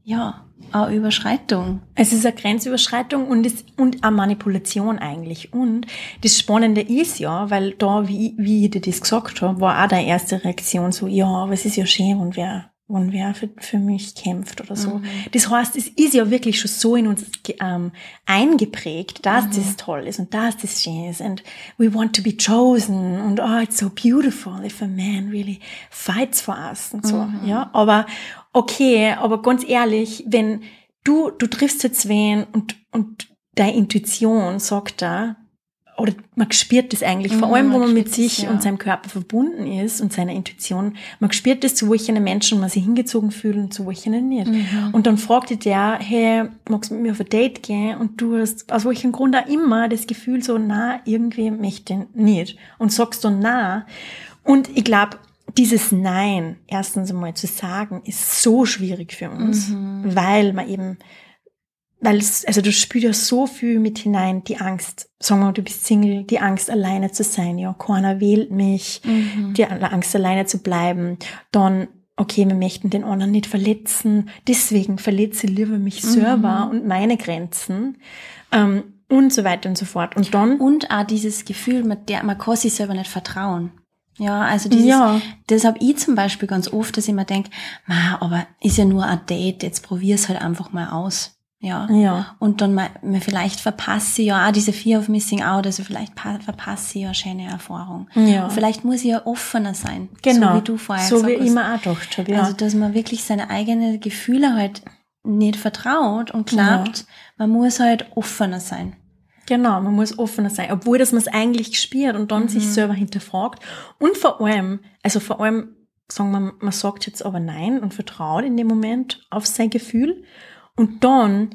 ja, eine Überschreitung. Es ist eine Grenzüberschreitung und, ist, und eine Manipulation eigentlich. Und das Spannende ist ja, weil da, wie, wie ich dir das gesagt habe, war auch deine erste Reaktion so, ja, aber es ist ja schön und wer wenn wer für, für mich kämpft oder so. Mhm. Das heißt, es ist ja wirklich schon so in uns ähm, eingeprägt, dass mhm. das toll ist und dass das schön ist and we want to be chosen und oh, it's so beautiful if a man really fights for us und so, mhm. ja. Aber okay, aber ganz ehrlich, wenn du, du triffst jetzt wen und, und deine Intuition sagt da, oder man spürt das eigentlich, vor allem, wo man, man mit sich ja. und seinem Körper verbunden ist und seiner Intuition, man spürt das, zu welchen Menschen man sich hingezogen fühlt und zu welchen nicht. Mhm. Und dann fragt dich der, hey, magst du mit mir auf ein Date gehen? Und du hast aus welchem Grund auch immer das Gefühl so, na, irgendwie möchte ich nicht. Und sagst dann na. Und ich glaube, dieses Nein erstens einmal zu sagen, ist so schwierig für uns, mhm. weil man eben weil es, also du spürst ja so viel mit hinein, die Angst, sagen wir mal, du bist Single, die Angst alleine zu sein, ja, keiner wählt mich, mhm. die Angst alleine zu bleiben, dann, okay, wir möchten den anderen nicht verletzen, deswegen verletze ich lieber mich selber mhm. und meine Grenzen, ähm, und so weiter und so fort. Und dann. Und auch dieses Gefühl, man, der, man kann sich selber nicht vertrauen. Ja, also dieses, ja. das habe ich zum Beispiel ganz oft, dass ich mir denke, aber ist ja nur ein Date, jetzt probier's halt einfach mal aus. Ja. ja. Und dann mal, vielleicht verpasse ich ja auch diese Fear of Missing Out, also vielleicht verpasse ich ja schöne Erfahrung. Ja. Und vielleicht muss ich ja offener sein. Genau. So wie du vorher so gesagt hast. So wie immer auch gedacht habe, ja. Also, dass man wirklich seine eigenen Gefühle halt nicht vertraut und glaubt, ja. man muss halt offener sein. Genau, man muss offener sein, obwohl dass man es eigentlich spürt und dann mhm. sich selber hinterfragt. Und vor allem, also vor allem, sagen wir, man sagt jetzt aber nein und vertraut in dem Moment auf sein Gefühl. Und dann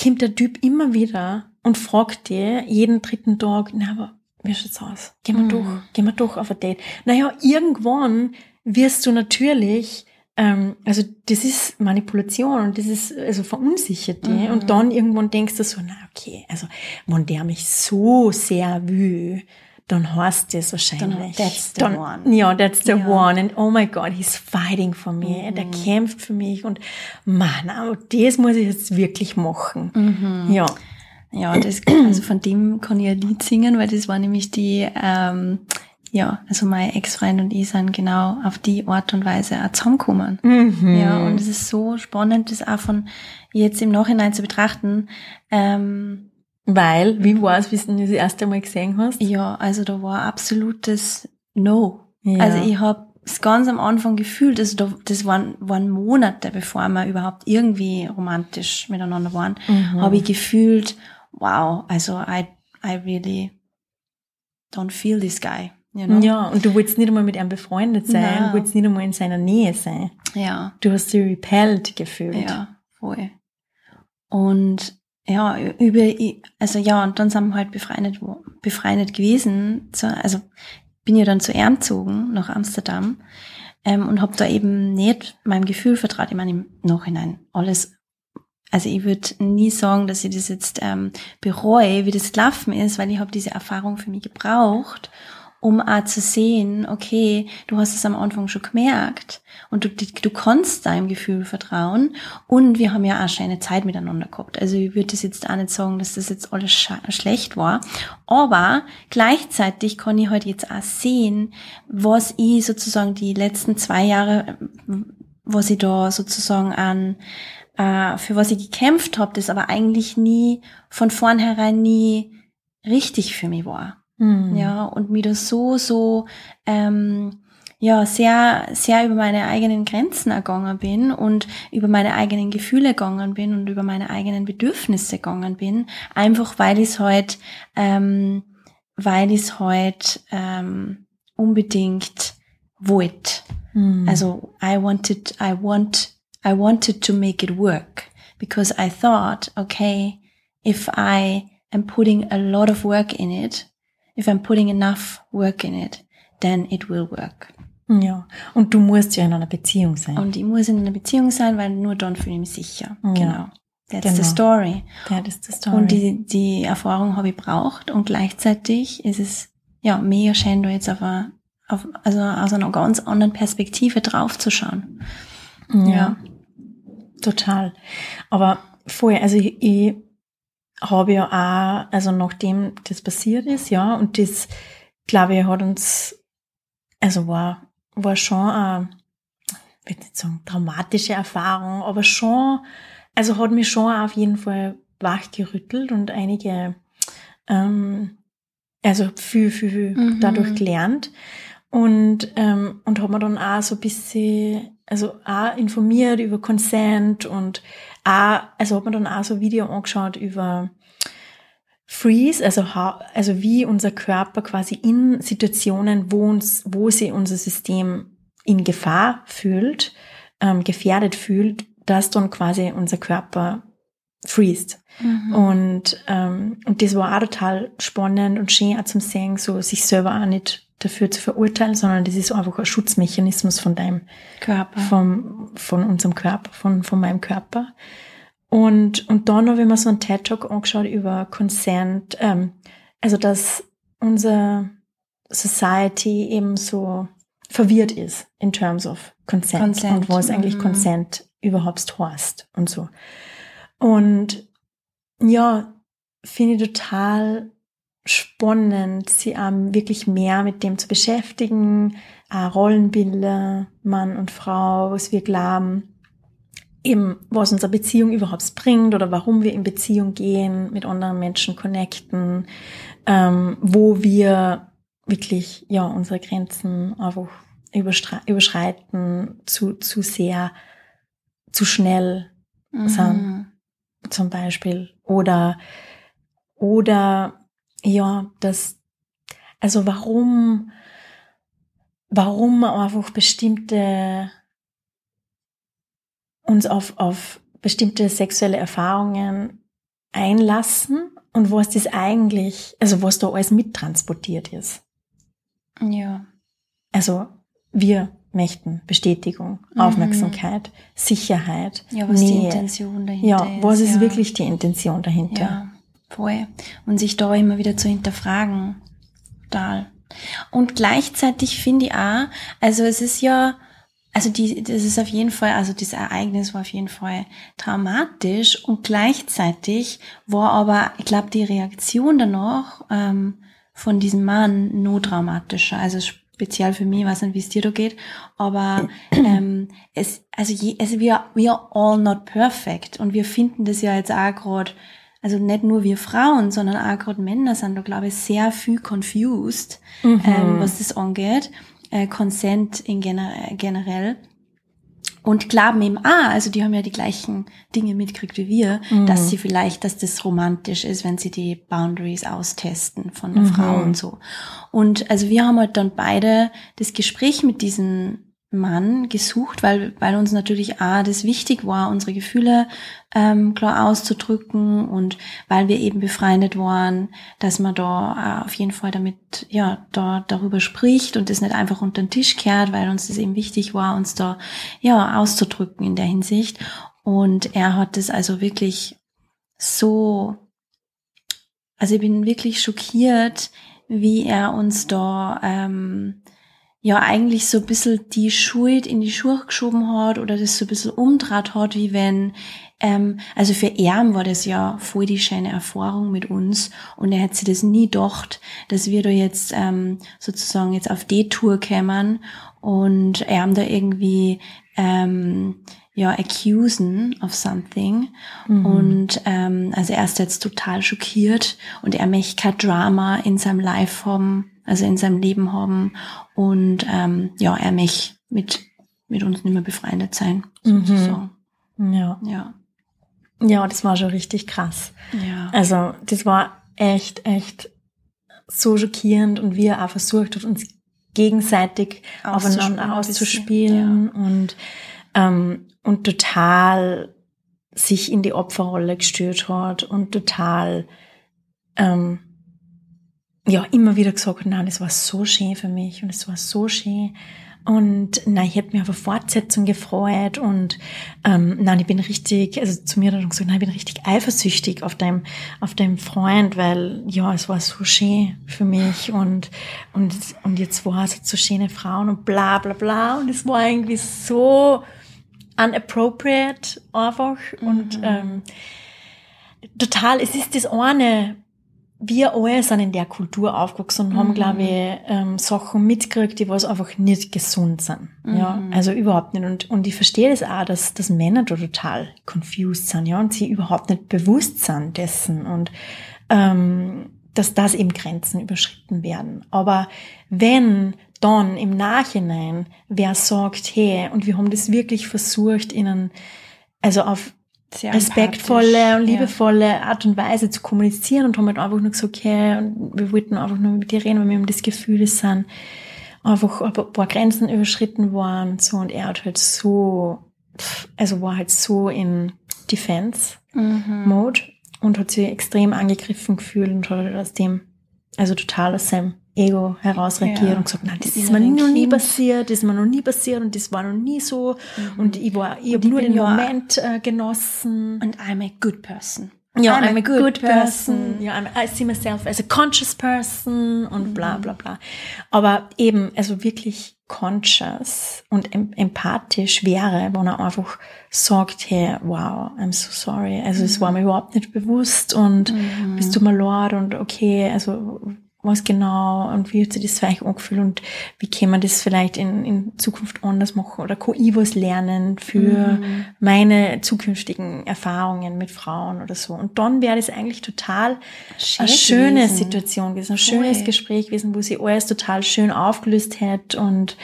kommt der Typ immer wieder und fragt dir jeden dritten Tag, na, aber wie schaut's aus? Gehen wir mhm. durch, gehen wir durch auf ein Date. Naja, irgendwann wirst du natürlich, ähm, also das ist Manipulation und das ist, also verunsichert dich. Mhm. Und dann irgendwann denkst du so, na okay, also wenn der mich so sehr will, dann heißt das wahrscheinlich. Dann, that's the dann, one. Ja, that's the ja. one. And oh my God, he's fighting for me. Mhm. Der kämpft für mich. Und man, das muss ich jetzt wirklich machen. Mhm. Ja. Ja, das, also von dem kann ich ein Lied singen, weil das war nämlich die, ähm, ja, also mein Ex-Freund und ich sind genau auf die Art und Weise auch zusammengekommen. Mhm. Ja, und es ist so spannend, das auch von jetzt im Nachhinein zu betrachten. Ähm, weil, wie war es, wie du das erste Mal gesehen hast? Ja, also da war absolutes No. Ja. Also ich habe es ganz am Anfang gefühlt, also da, das waren, waren Monate, bevor wir überhaupt irgendwie romantisch miteinander waren, mhm. habe ich gefühlt, wow, also I, I really don't feel this guy. You know? Ja, und du wolltest nicht einmal mit ihm befreundet sein, du wolltest nicht einmal in seiner Nähe sein. Ja. Du hast dich repelled gefühlt. Ja, voll. Und ja, über, also ja, und dann sind wir halt befreundet, befreundet gewesen. Zu, also bin ja dann zu ihm gezogen, nach Amsterdam, ähm, und habe da eben nicht meinem Gefühl vertraut. Ich meine, im Nachhinein alles, also ich würde nie sagen, dass ich das jetzt ähm, bereue, wie das gelaufen ist, weil ich habe diese Erfahrung für mich gebraucht um auch zu sehen, okay, du hast es am Anfang schon gemerkt und du, du kannst deinem Gefühl vertrauen und wir haben ja auch schon eine Zeit miteinander gehabt. Also ich würde das jetzt auch nicht sagen, dass das jetzt alles schlecht war, aber gleichzeitig kann ich halt jetzt auch sehen, was ich sozusagen die letzten zwei Jahre, was ich da sozusagen an äh, für was ich gekämpft habe, das aber eigentlich nie von vornherein nie richtig für mich war. Mhm. Ja, und mir das so, so, ähm, ja, sehr, sehr über meine eigenen Grenzen ergangen bin und über meine eigenen Gefühle gegangen bin und über meine eigenen Bedürfnisse gegangen bin, einfach weil ich es halt, ähm, weil ich es halt ähm, unbedingt wollte. Mhm. Also I wanted, I want, I wanted to make it work because I thought, okay, if I am putting a lot of work in it, if I'm putting enough work in it, then it will work. Ja, und du musst ja in einer Beziehung sein. Und ich muss in einer Beziehung sein, weil nur dann fühle ich mich sicher. Ja. Genau. That's genau. the story. That is the story. Und die, die Erfahrung habe ich braucht und gleichzeitig ist es ja mega schön, da jetzt auf, eine, auf also aus einer ganz anderen Perspektive draufzuschauen. Ja, ja. total. Aber vorher, also ich, ich habe ja auch, also nachdem das passiert ist, ja, und das, glaube ich, hat uns, also war, war schon, äh, ich würde nicht sagen traumatische Erfahrung, aber schon, also hat mich schon auf jeden Fall wachgerüttelt und einige, ähm, also viel, viel, viel Mhm. dadurch gelernt. Und, ähm, und hat mir dann auch so ein bisschen, also auch informiert über Consent und auch, also hat mir dann auch so ein Video angeschaut über Freeze, also, also wie unser Körper quasi in Situationen, wo uns, wo sich unser System in Gefahr fühlt, ähm, gefährdet fühlt, dass dann quasi unser Körper freest. Mhm. Und, ähm, und das war auch total spannend und schön auch zum Sehen, so sich selber auch nicht dafür zu verurteilen, sondern das ist einfach ein Schutzmechanismus von deinem, Körper. vom, von unserem Körper, von, von meinem Körper. Und, und dann habe ich mir so einen TED Talk angeschaut über Consent, ähm, also dass unser Society eben so verwirrt ist in terms of Consent, Consent, und was eigentlich mhm. Consent überhaupt heißt und so. Und ja, finde ich total spannend, sie ähm, wirklich mehr mit dem zu beschäftigen, äh, Rollenbilder, Mann und Frau, was wir glauben, eben was unsere Beziehung überhaupt bringt oder warum wir in Beziehung gehen, mit anderen Menschen connecten, ähm, wo wir wirklich ja unsere Grenzen einfach überschreiten, zu, zu sehr, zu schnell Mhm. zum Beispiel. Oder, oder, ja, das, also warum, warum man einfach bestimmte, uns auf, auf bestimmte sexuelle Erfahrungen einlassen und was das eigentlich, also was da alles mittransportiert ist. Ja. Also wir möchten Bestätigung, Mhm. Aufmerksamkeit, Sicherheit, Ja, was die Nähe. Intention dahinter Ja, ist. was ist ja. wirklich die Intention dahinter? Ja, voll. Und sich da immer wieder zu hinterfragen. Total. Und gleichzeitig finde ich auch, also es ist ja, also die, das ist auf jeden Fall, also das Ereignis war auf jeden Fall traumatisch und gleichzeitig war aber, ich glaube, die Reaktion danach ähm, von diesem Mann nur dramatischer. Also speziell für mich, ich weiß nicht, wie es dir da geht, aber ähm, es, also, je, also wir, we are all not perfect und wir finden das ja jetzt auch gerade, also nicht nur wir Frauen, sondern auch gerade Männer sind da, glaube ich, sehr viel confused, Mhm. ähm, was das angeht, äh, Consent in gener generell. Und glauben eben auch, also die haben ja die gleichen Dinge mitgekriegt wie wir, Mhm. dass sie vielleicht, dass das romantisch ist, wenn sie die Boundaries austesten von der Mhm. Frau und so. Und also wir haben halt dann beide das Gespräch mit diesem Mann gesucht, weil, weil uns natürlich auch das wichtig war, unsere Gefühle ähm, klar auszudrücken und weil wir eben befreundet waren, dass man da äh, auf jeden Fall damit, ja, da darüber spricht und das nicht einfach unter den Tisch kehrt, weil uns das eben wichtig war, uns da, ja, auszudrücken in der Hinsicht. Und er hat das also wirklich so, also ich bin wirklich schockiert, wie er uns da, ähm, ja eigentlich so ein bisschen die Schuld in die Schuhe geschoben hat oder das so ein bisschen umdraht hat, wie wenn, ähm, also für ihn war das ja voll die schöne Erfahrung mit uns und er hätte sich das nie gedacht, dass wir da jetzt ähm, sozusagen jetzt auf die Tour kämen und er haben da irgendwie ähm, ja accusen of something Mhm. und ähm, also er ist jetzt total schockiert und er möchte kein Drama in seinem Life haben, also in seinem Leben haben und ähm, ja, er möchte mit, mit uns nicht mehr befreundet sein, Mhm. sozusagen. Ja. Ja, ja, das war schon richtig krass. ja. Also das war echt, echt so schockierend und wie er auch versucht hat, uns gegenseitig Auszuspielen aufeinander auszuspielen und, ähm, und total sich in die Opferrolle gestört hat und total ähm, ja immer wieder gesagt hat, nein, das war so schön für mich und es war so schön und nein, ich hätte mich auf eine Fortsetzung gefreut und ähm, nein, ich bin richtig, also zu mir hat er gesagt, nein, ich bin richtig eifersüchtig auf deinem, auf deinem Freund, weil ja, es war so schön für mich und und und jetzt war es so schöne Frauen und bla bla bla und es war irgendwie so unappropriate einfach und Mhm. ähm, total, es ist das eine, wir alle sind in der Kultur aufgewachsen und haben, glaube ich, ähm, Sachen mitgekriegt, die was einfach nicht gesund sind. Ja, also überhaupt nicht. Und, und ich verstehe das auch, dass, dass Männer da total confused sind, ja, und sie überhaupt nicht bewusst sind dessen und ähm, dass das eben Grenzen überschritten werden. Aber wenn dann im Nachhinein wer sagt, hey, und wir haben das wirklich versucht, ihnen also auf Sehr respektvolle und liebevolle Art und Weise zu kommunizieren und haben halt einfach nur gesagt, okay, und wir wollten einfach nur mit dir reden, weil wir haben das Gefühl, es sind einfach ein paar Grenzen überschritten worden, so, und er hat halt so, also war halt so in Defense Ja. Mhm. Und hat sich extrem angegriffen gefühlt und hat halt aus dem, also total aus seinem Ego heraus reagiert Ja. und gesagt, nein, das ist mir noch nie passiert, das ist mir noch nie passiert und das war noch nie so und ich war, ich habe nur den Moment äh, genossen. Und I'm a good person. Ja, I'm, a good, person. Ja, I'm, I see myself as a conscious person und bla bla bla. Aber eben, also wirklich conscious und em empathisch wäre, wenn er einfach sagt, hey, wow, I'm so sorry. Also es war mir überhaupt nicht bewusst und bist du mal leid und okay, also was genau und wie hat sich das für euch angefühlt und wie kann man das vielleicht in, in Zukunft anders machen oder kann ich was lernen für meine zukünftigen Erfahrungen mit Frauen oder so. Und dann wäre das eigentlich total Schön eine schöne gewesen. Situation gewesen, ein schönes Gespräch gewesen, wo sie alles total schön aufgelöst hat und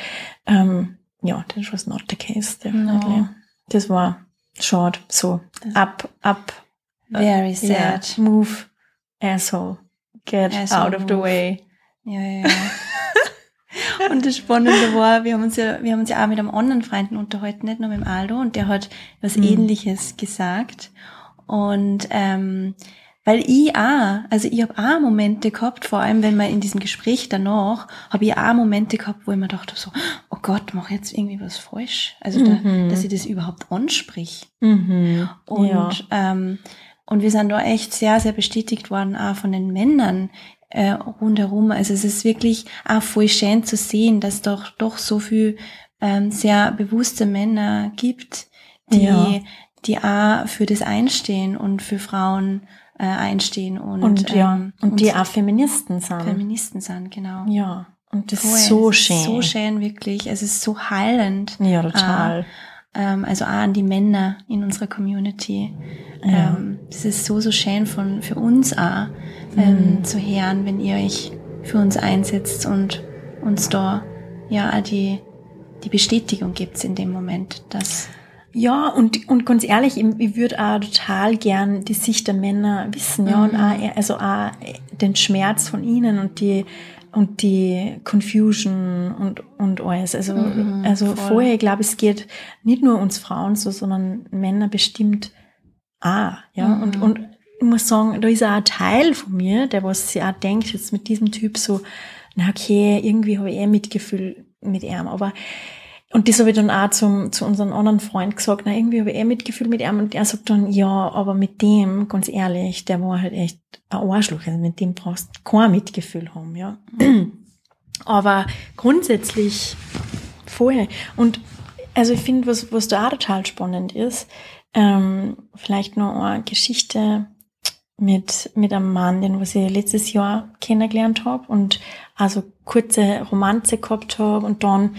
ähm, ja, das was not the case, definitely. No. Das war short, so up, up, Very yeah, sad. move, asshole, get Asshole out of the way. Ja, ja, ja. und das Spannende war, wir haben uns ja, wir haben uns ja auch mit einem anderen Freunden unterhalten, nicht nur mit dem Aldo, und der hat was Mhm. Ähnliches gesagt. Und ähm, weil ich auch, also ich habe auch Momente gehabt, vor allem wenn man in diesem Gespräch danach, habe ich auch Momente gehabt, wo ich mir dachte so, oh Gott, mach jetzt irgendwie was falsch. Also, da, Mhm. dass ich das überhaupt ansprich. Mhm. Und, ja. ähm, und wir sind da echt sehr, sehr bestätigt worden, auch von den Männern äh, rundherum. Also es ist wirklich auch voll schön zu sehen, dass doch doch so viel ähm, sehr bewusste Männer gibt, die, Ja. die auch für das einstehen und für Frauen äh, einstehen und, Und, ja, ähm, und die auch Feministen sind. Feministen sind, genau. ja, und das Voll, ist so schön. So schön, wirklich. Es ist so heilend. Ja, total. Ähm, also auch an die Männer in unserer Community. Ja. Ähm, das ist so, so schön von, für uns auch Mhm. ähm, zu hören, wenn ihr euch für uns einsetzt und uns da ja auch die, die Bestätigung gibt in dem Moment, dass Ja, und, und ganz ehrlich, ich, ich würde auch total gern die Sicht der Männer wissen, ja, und Mhm. auch, also auch den Schmerz von ihnen und die, und die Confusion und, und alles. Also, Mhm, also voll. vorher, ich glaube, es geht nicht nur uns Frauen so, sondern Männer bestimmt auch, ja, Mhm. und, und ich muss sagen, da ist auch ein Teil von mir, der was sich auch denkt, jetzt mit diesem Typ so, na okay, irgendwie habe ich eh Mitgefühl mit ihm, aber und das habe ich dann auch zum, zu unserem anderen Freund gesagt, na, irgendwie habe ich eh Mitgefühl mit ihm und er sagt dann, ja, aber mit dem, ganz ehrlich, der war halt echt ein Arschloch, also mit dem brauchst du kein Mitgefühl haben, ja. Aber grundsätzlich voll. Und also ich finde, was, was da auch total spannend ist, ähm, vielleicht noch eine Geschichte mit, mit einem Mann, den was ich letztes Jahr kennengelernt habe und also kurze Romanze gehabt habe und dann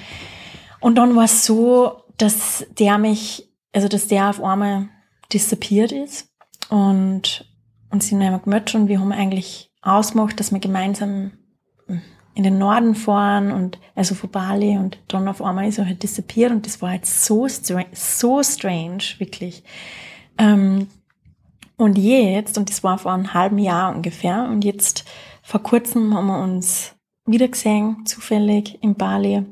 und dann war es so, dass der mich, also dass der auf einmal disappeared ist und und sie haben gemeldet und wir haben eigentlich ausgemacht, dass wir gemeinsam in den Norden fahren und also vor Bali und dann auf einmal ist er halt disappeared und das war halt so strange, so strange, wirklich. Ähm, und jetzt, und das war vor einem halben Jahr ungefähr, und jetzt vor kurzem haben wir uns wieder gesehen, zufällig in Bali.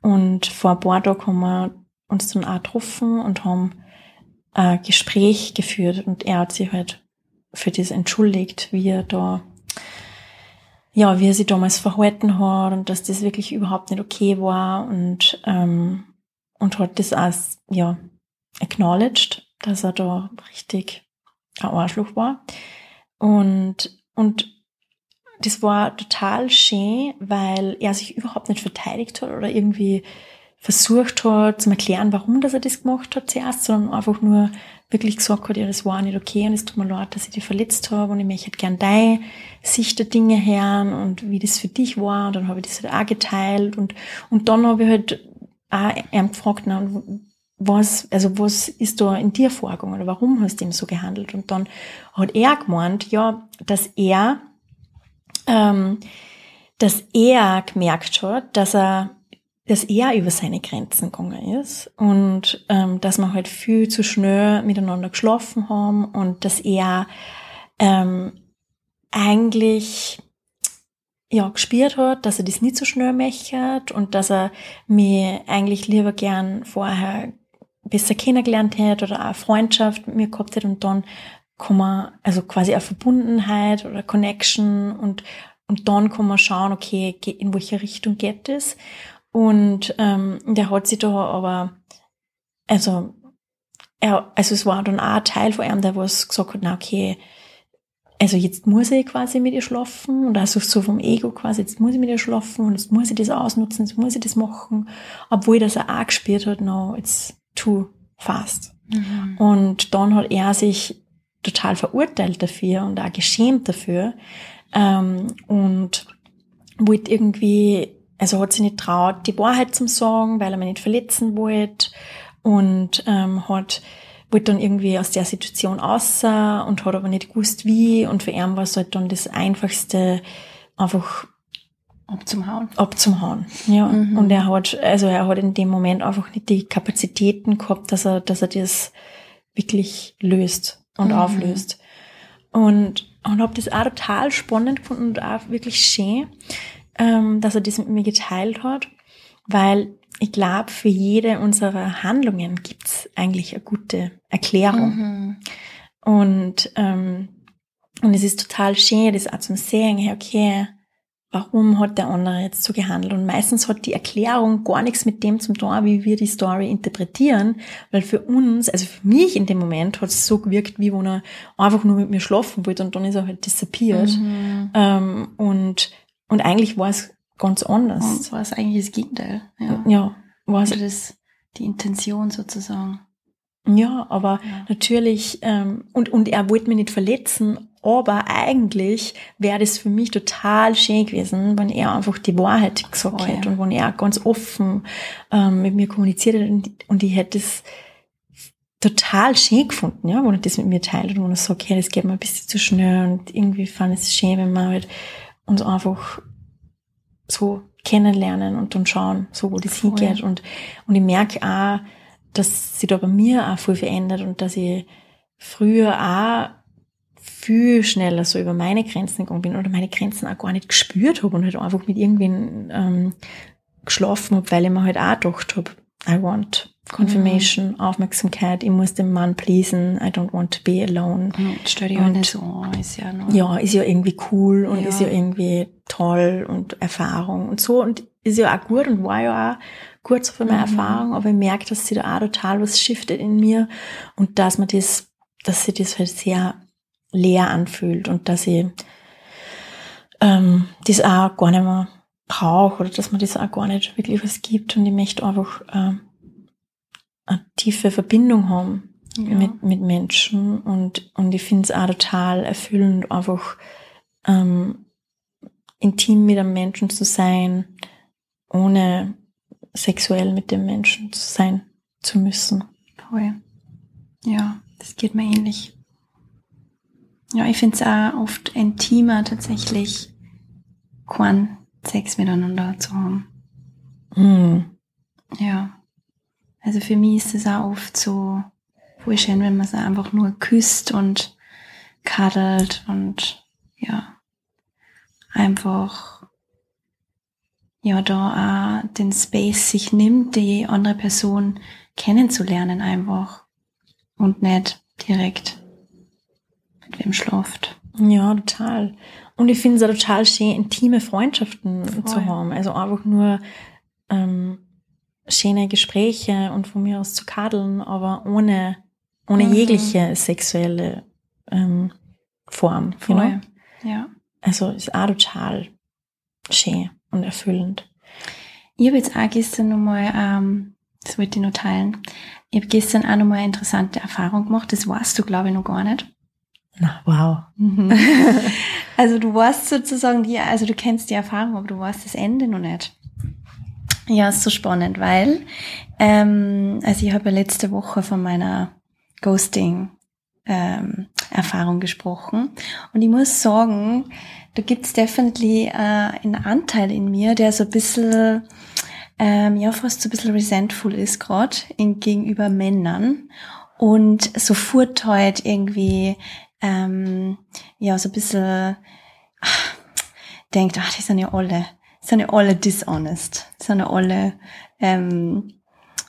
Und vor ein paar Tagen haben wir uns dann auch getroffen und haben ein Gespräch geführt. Und er hat sich halt für das entschuldigt, wie er da, ja, wie er sich damals verhalten hat und dass das wirklich überhaupt nicht okay war und, ähm, und hat das als, ja, acknowledged, dass er da richtig ein Arschloch war. Und, und das war total schön, weil er sich überhaupt nicht verteidigt hat oder irgendwie versucht hat zu erklären, warum dass er das gemacht hat zuerst, sondern einfach nur wirklich gesagt hat, ja, das war nicht okay und es tut mir leid, dass ich dich verletzt habe und ich möchte gern deine Sicht der Dinge hören und wie das für dich war und dann habe ich das halt auch geteilt und, und dann habe ich halt auch ihn gefragt, na, was, also was ist da in dir vorgegangen oder warum hast du ihm so gehandelt? Und dann hat er gemeint, ja, dass er, ähm, dass er gemerkt hat, dass er dass er über seine Grenzen gegangen ist und ähm, dass wir halt viel zu schnell miteinander geschlafen haben und dass er ähm, eigentlich ja gespürt hat, dass er das nicht so schnell möchte und dass er mir eigentlich lieber gern vorher besser kennengelernt hätte oder eine Freundschaft mit mir gehabt hätte und dann kann man, also quasi eine Verbundenheit oder Connection und, und dann kann man schauen, okay, in welche Richtung geht das. Und ähm, der hat sich da aber, also, er, also es war dann auch ein Teil von ihm, der was gesagt hat, na okay, also jetzt muss ich quasi mit ihr schlafen und also so vom Ego quasi, jetzt muss ich mit ihr schlafen und jetzt muss ich das ausnutzen, jetzt muss ich das machen, obwohl das er auch gespürt hat, no, it's too fast. Mhm. Und dann hat er sich total verurteilt dafür und auch geschämt dafür ähm, und wollte irgendwie also hat sie nicht traut, die Wahrheit zu sagen, weil er mich nicht verletzen wollte und ähm, hat wollte dann irgendwie aus der Situation außer und hat aber nicht gewusst wie und für ihn war es halt dann das einfachste einfach abzumhauen. Abzumhauen, ja. Mhm. Und er hat, also er hat in dem Moment einfach nicht die Kapazitäten gehabt, dass er, dass er das wirklich löst und mhm. auflöst. Und, und habe das auch total spannend gefunden und auch wirklich schön, ähm, dass er das mit mir geteilt hat, weil ich glaube, für jede unserer Handlungen gibt's eigentlich eine gute Erklärung. Mhm. Und, ähm, und es ist total schön, das auch zu sehen, okay, warum hat der andere jetzt so gehandelt? Und meistens hat die Erklärung gar nichts mit dem zu tun, wie wir die Story interpretieren, weil für uns, also für mich in dem Moment, hat es so gewirkt, wie wenn er einfach nur mit mir schlafen wollte und dann ist er halt disappeared. Mhm. Ähm, und und eigentlich war es ganz anders. Und war es eigentlich das Gegenteil. Ja, ja war es. Also das, die Intention sozusagen. Ja, aber ja. natürlich, ähm, und, und er wollte mich nicht verletzen, aber eigentlich wäre das für mich total schön gewesen, wenn er einfach die Wahrheit gesagt oh, hätte ja. und wenn er ganz offen ähm, mit mir kommuniziert hätte und, und ich hätte es total schön gefunden, ja, wenn er das mit mir teilt und wenn er sagt, hey, das geht mir ein bisschen zu schnell und irgendwie fand ich es schön, wenn man halt uns einfach so kennenlernen und dann schauen, so wo das Voll. hingeht. Und, und ich merke auch, dass sich da bei mir auch viel verändert und dass ich früher auch viel schneller so über meine Grenzen gegangen bin oder meine Grenzen auch gar nicht gespürt habe und halt einfach mit irgendwen ähm, geschlafen habe, weil ich mir halt auch gedacht habe, I want Confirmation, mhm. Aufmerksamkeit, ich muss dem Mann pleasen, I don't want to be alone. Mhm, stell dir und, so, ist ja noch. Ja, ist ja irgendwie cool und ja. ist ja irgendwie toll und Erfahrung und so und ist ja auch gut und war ja auch gut so für meine mhm. Erfahrung, aber ich merke, dass sich da auch total was shiftet in mir und dass man das, dass sich das halt sehr leer anfühlt und dass ich ähm, das auch gar nicht mehr brauche oder dass man das auch gar nicht wirklich was gibt und ich möchte einfach ähm, eine tiefe Verbindung haben ja. mit, mit Menschen und, und ich finde es auch total erfüllend, einfach ähm, intim mit einem Menschen zu sein, ohne sexuell mit dem Menschen zu sein zu müssen. Voll. Ja, das geht mir ähnlich. Ja, ich finde es auch oft intimer tatsächlich, keinen Sex miteinander zu haben. Mm. Ja. Also für mich ist es auch oft so voll schön, wenn man es einfach nur küsst und kadelt und ja, einfach ja da auch den Space sich nimmt, die andere Person kennenzulernen einfach und nicht direkt mit wem schlaft. Ja, total. Und ich finde es auch total schön, intime Freundschaften Voll. zu haben. Also einfach nur ähm, schöne Gespräche und von mir aus zu kadeln, aber ohne, ohne mhm. jegliche sexuelle ähm, Form. Voll. Know? Ja. Also ist auch total schön und erfüllend. Ich habe jetzt auch gestern nochmal ähm, das wollte ich noch teilen. Ich habe gestern auch noch mal eine interessante Erfahrung gemacht. Das weißt du, glaube ich, noch gar nicht. Na, wow. Mhm. also du weißt sozusagen die, also du kennst die Erfahrung, aber du weißt das Ende noch nicht. Ja, ist so spannend, weil ähm, also ich habe ja letzte Woche von meiner Ghosting ähm, Erfahrung gesprochen und ich muss sagen, da gibt's definitiv äh, einen Anteil in mir, der so ein bisschen ähm, ja fast so ein bisschen resentful ist gerade gegenüber Männern und sofort halt irgendwie ähm, ja so ein bisschen ach, denkt, ach, die sind ja alle, die sind ja alle dishonest, die sind ja alle ähm,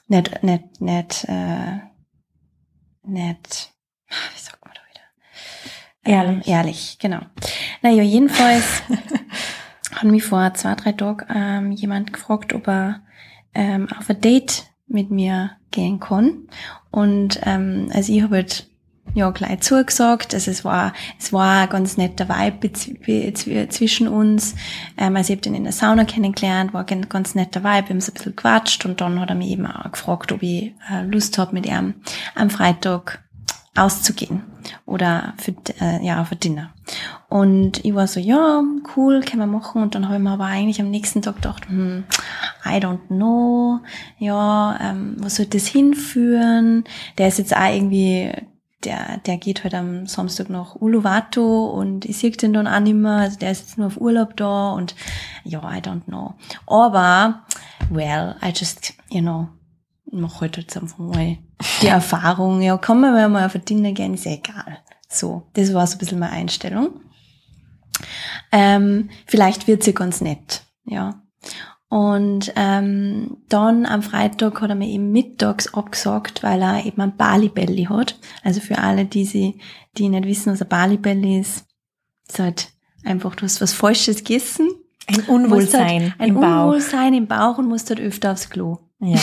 nicht, nicht, nicht, äh, nicht, wie sagt man da wieder? Ehrlich. Ähm, ehrlich, genau. Naja, jedenfalls hat mich vor zwei, drei Tagen ähm, jemand gefragt, ob er ähm, auf ein Date mit mir gehen kann. Und ähm, also ich habe halt ja gleich zugesagt. Also es war, es war ein ganz netter Vibe zwischen uns. Ähm, also ich habe den in der Sauna kennengelernt, war ein ganz netter Vibe, wir haben so ein bisschen gequatscht und dann hat er mich eben auch gefragt, ob ich äh, Lust habe, mit ihm am Freitag auszugehen oder für, äh, ja, für Dinner. Und ich war so, ja, cool, können wir machen. Und dann habe ich mir aber eigentlich am nächsten Tag gedacht, hm, I don't know, ja, ähm, wo soll das hinführen? Der ist jetzt auch irgendwie der, der geht halt am Samstag nach Uluwatu und ich sehe den dann auch nicht mehr, also der ist jetzt nur auf Urlaub da und ja, I don't know. Aber, well, I just, you know, mach halt jetzt einfach mal die Erfahrung, ja, kann man mal auf ein Dinner gehen, ist ja egal. So, das war so ein bisschen meine Einstellung. Ähm, vielleicht wird sie ganz nett, ja. Und ähm, dann am Freitag hat er mir eben mittags abgesagt, weil er eben ein Bali Belly hat. Also für alle, die sie, die nicht wissen, was ein Bali Belly ist, ist halt einfach, du hast was Falsches gegessen. Ein Unwohlsein halt, ein im Bauch. Unwohlsein im Bauch und musst halt öfter aufs Klo. Ja.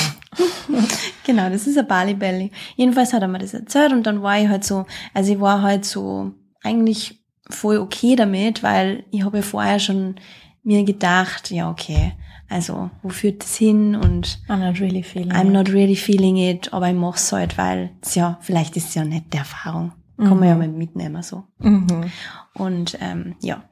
genau, das ist ein Bali Belly. Jedenfalls hat er mir das erzählt und dann war ich halt so, also ich war halt so eigentlich voll okay damit, weil ich habe ja vorher schon mir gedacht, ja okay, also, wo führt das hin? Und I'm not really feeling I'm it. not really feeling it, aber ich mach's halt, weil es ja, vielleicht ist es ja nicht der Erfahrung. Kann man ja mal mitnehmen, so. Mhm. Und, ähm, ja.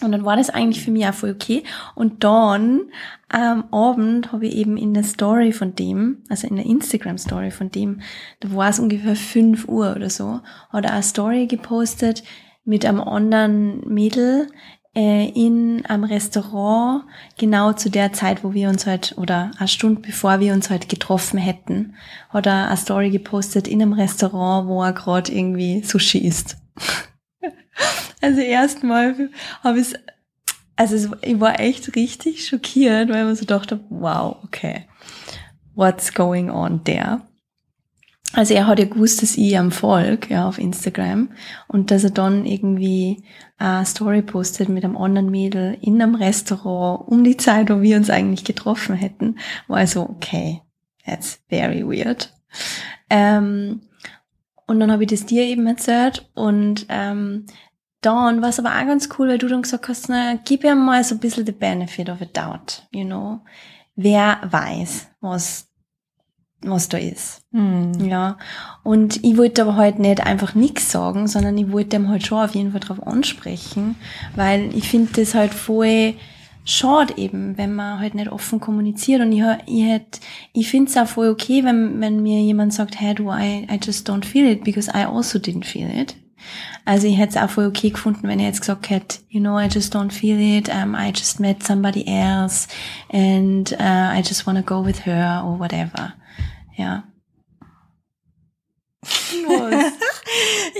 Und dann war das eigentlich für mich auch voll okay. Und dann am Abend habe ich eben in der Story von dem, also in der Instagram-Story von dem, da war es ungefähr 5 Uhr oder so, hat er eine Story gepostet mit einem anderen Mädel, äh, in einem Restaurant genau zu der Zeit, wo wir uns halt, oder eine Stunde bevor wir uns halt getroffen hätten, hat er eine Story gepostet in einem Restaurant, wo er gerade irgendwie Sushi isst. also erstmal habe ich also ich war echt richtig schockiert, weil man so dachte, wow, okay, what's going on there? Also er hat ja gewusst, dass ich am Volk, ja, auf Instagram und dass er dann irgendwie eine Story postet mit einem anderen Mädel in einem Restaurant um die Zeit, wo wir uns eigentlich getroffen hätten, war also, okay, that's very weird. Ähm, und dann habe ich das dir eben erzählt und ähm, dann war es aber auch ganz cool, weil du dann gesagt hast, na, gib ihm mal so ein bisschen the benefit of a doubt, you know. Wer weiß, was was da ist. Mhm. Ja. Und ich wollte aber halt nicht einfach nichts sagen, sondern ich wollte ihm halt schon auf jeden Fall drauf ansprechen, weil ich finde das halt voll schade eben, wenn man halt nicht offen kommuniziert und ich, ich hätte, ich finde es auch voll okay, wenn, wenn mir jemand sagt, hey du, I, I just don't feel it, because I also didn't feel it. Also ich hätte es auch voll okay gefunden, wenn er jetzt gesagt hätte, you know, I just don't feel it, um, I just met somebody else and uh, I just wanna go with her or whatever. Ja.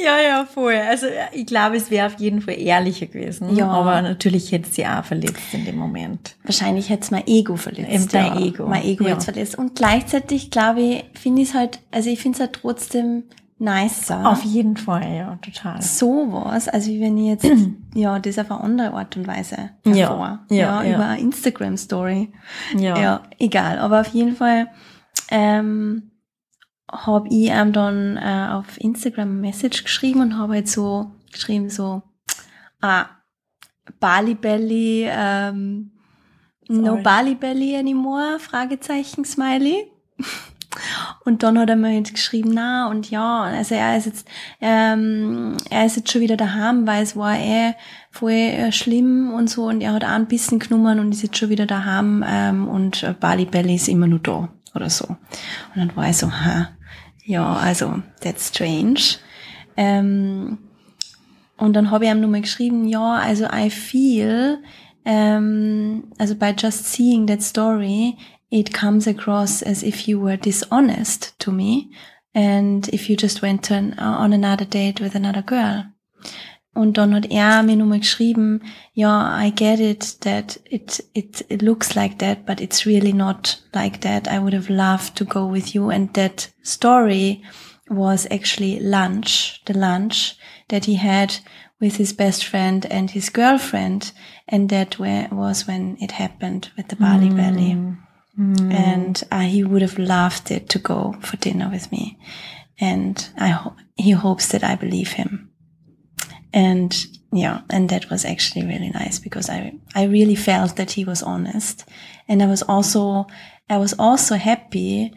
ja, ja, voll. Also ich glaube, es wäre auf jeden Fall ehrlicher gewesen. Ja. Aber natürlich hätte sie auch verletzt in dem Moment. Wahrscheinlich hätte es mein Ego verletzt. Eben dein Ego. Mein Ego Ja. jetzt verletzt. Und gleichzeitig, glaube ich, finde ich es halt, also ich finde es halt trotzdem nicer. Auf jeden Fall, ja, total. sowas, also wie wenn ich jetzt, ja, das auf eine andere Art und Weise Ja, hervor. ja, ja. über eine Instagram-Story. Ja. Ja, egal. Aber auf jeden Fall ähm, habe ich ihm dann äh, auf Instagram eine Message geschrieben und habe halt so geschrieben so, ah, Bali Belly, ähm, no. Bali Belly anymore, Fragezeichen, Smiley. Und dann hat er mir jetzt geschrieben, na, und ja, also er ist jetzt, ähm, er ist jetzt schon wieder daheim, weil es war eh voll äh, schlimm und so, und er hat auch ein bisschen genommen und ist jetzt schon wieder daheim, ähm, und Bali Belly ist immer nur da, oder so. Und dann war ich so, ha, ja, also, that's strange. Ähm, und dann habe ich ihm nochmal geschrieben, ja, also I feel, ähm, also by just seeing that story, it comes across as if you were dishonest to me and if you just went on another date with another girl. Und dann hat er mir nochmal geschrieben, ja, I get it that it, it, it looks like that, but it's really not like that. I would have loved to go with you. And that story was actually lunch, the lunch that he had with his best friend and his girlfriend. And that where, was when it happened with the Bali mm. Valley. Mm. And uh, he would have loved it to go for dinner with me. And I ho he hopes that I believe him. And yeah, and that was actually really nice because I, I really felt that he was honest. And I was also, I was also happy,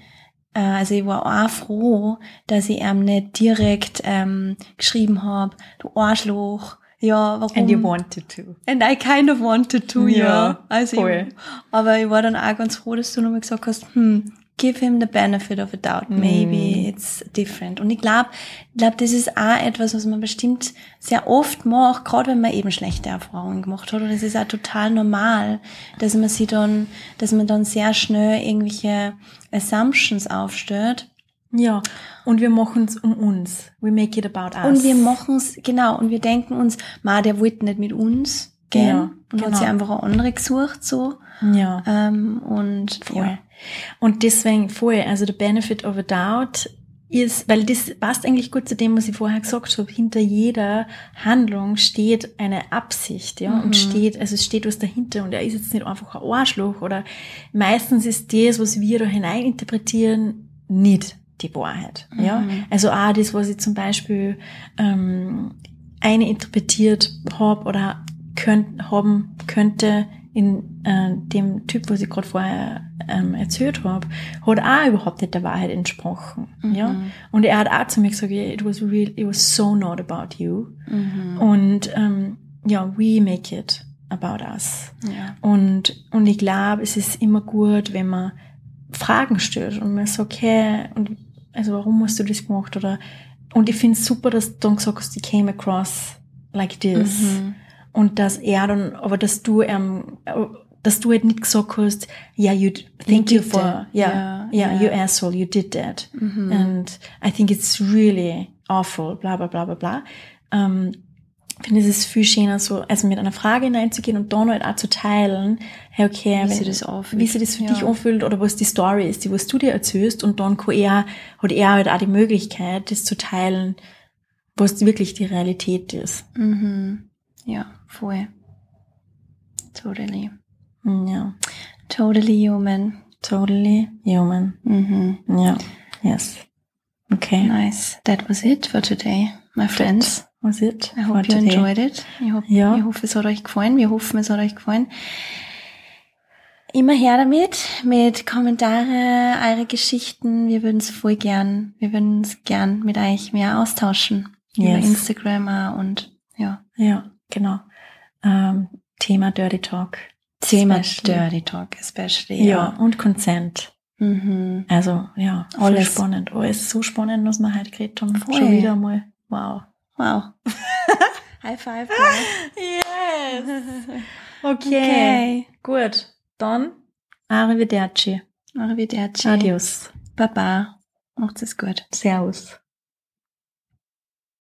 äh, also ich war auch froh, dass ich ihm nicht direkt ähm, geschrieben habe, du Arschloch, ja, warum? And you wanted to. And I kind of wanted to, ja. ja. Also voll. Ich, aber ich war dann auch ganz froh, dass du nochmal gesagt hast, hm, give him the benefit of a doubt. Maybe mm. it's different. Und ich glaube, ich glaube, das ist auch etwas, was man bestimmt sehr oft macht, gerade wenn man eben schlechte Erfahrungen gemacht hat. Und es ist auch total normal, dass man sie dann, dass man dann sehr schnell irgendwelche Assumptions aufstellt. Ja, und wir machen es um uns. We make it about us. Und wir machen es, genau, und wir denken uns, ma, der wollte nicht mit uns gehen. Ja, und genau. hat sich einfach eine andere gesucht, so. Ja. Ähm, und, voll. Ja. Und deswegen voll, also the benefit of a doubt ist, weil das passt eigentlich gut zu dem, was ich vorher gesagt habe. Hinter jeder Handlung steht eine Absicht, ja, mhm. und steht, also es steht was dahinter und er ist jetzt nicht einfach ein Arschloch oder meistens ist das, was wir da hineininterpretieren, nicht die Wahrheit. Mhm. Ja? Also auch das, was ich zum Beispiel ähm, eine interpretiert habe oder könnt, haben könnte in äh, dem Typ, was ich gerade vorher ähm, erzählt habe, hat auch überhaupt nicht der Wahrheit entsprochen. Mhm. Ja? Und er hat auch zu mir gesagt, it was real, it was so not about you. Mhm. Und ähm, ja, we make it about us. Ja. Und, und ich glaube, es ist immer gut, wenn man Fragen stellt und man sagt, okay, und also warum hast du das gemacht? Oder und ich finde es super, dass du dann gesagt hast, you came across like this. Mhm. Und dass er dann, aber dass du, ähm, dass du halt nicht gesagt hast, yeah, you, thank you, you for, yeah, yeah, yeah, you asshole, you did that. Mhm. And I think it's really awful, bla, bla, bla, bla, bla. Ähm, finde es ist viel schöner, so, also mit einer Frage hineinzugehen und dann halt auch zu teilen, hey, okay, wie, wenn, sie, das anfühlt. wie sie das für ja. dich anfühlt oder was die Story ist, die was du dir erzählst und dann kann er, hat er halt auch die Möglichkeit, das zu teilen, was wirklich die Realität ist. Mhm. Ja, voll. Totally. Ja. Totally human. Totally human. Mhm. Ja. Yes. Okay. Nice. That was it for today, my friends. That was it. I hope you enjoyed it. Ich, hoffe, ja. ich hoffe, es hat euch gefallen. Wir hoffen, es hat euch gefallen. Immer her damit, mit Kommentare, eure Geschichten. Wir würden es voll gern, wir würden es gern mit euch mehr austauschen. Yes. Über Instagram und ja. Ja, genau. Ähm, Thema Dirty Talk. Thema especially. Dirty Talk, especially. Ja, ja. und Consent. Mhm. Also, ja, alles spannend. Oh, ist so spannend, was wir heute geredet haben. Voll. Schon wieder mal. Wow. Wow. High five. yes. Okay. okay. Gut. Dann arrivederci. Arrivederci. Adios. Baba. Macht's es gut. Servus.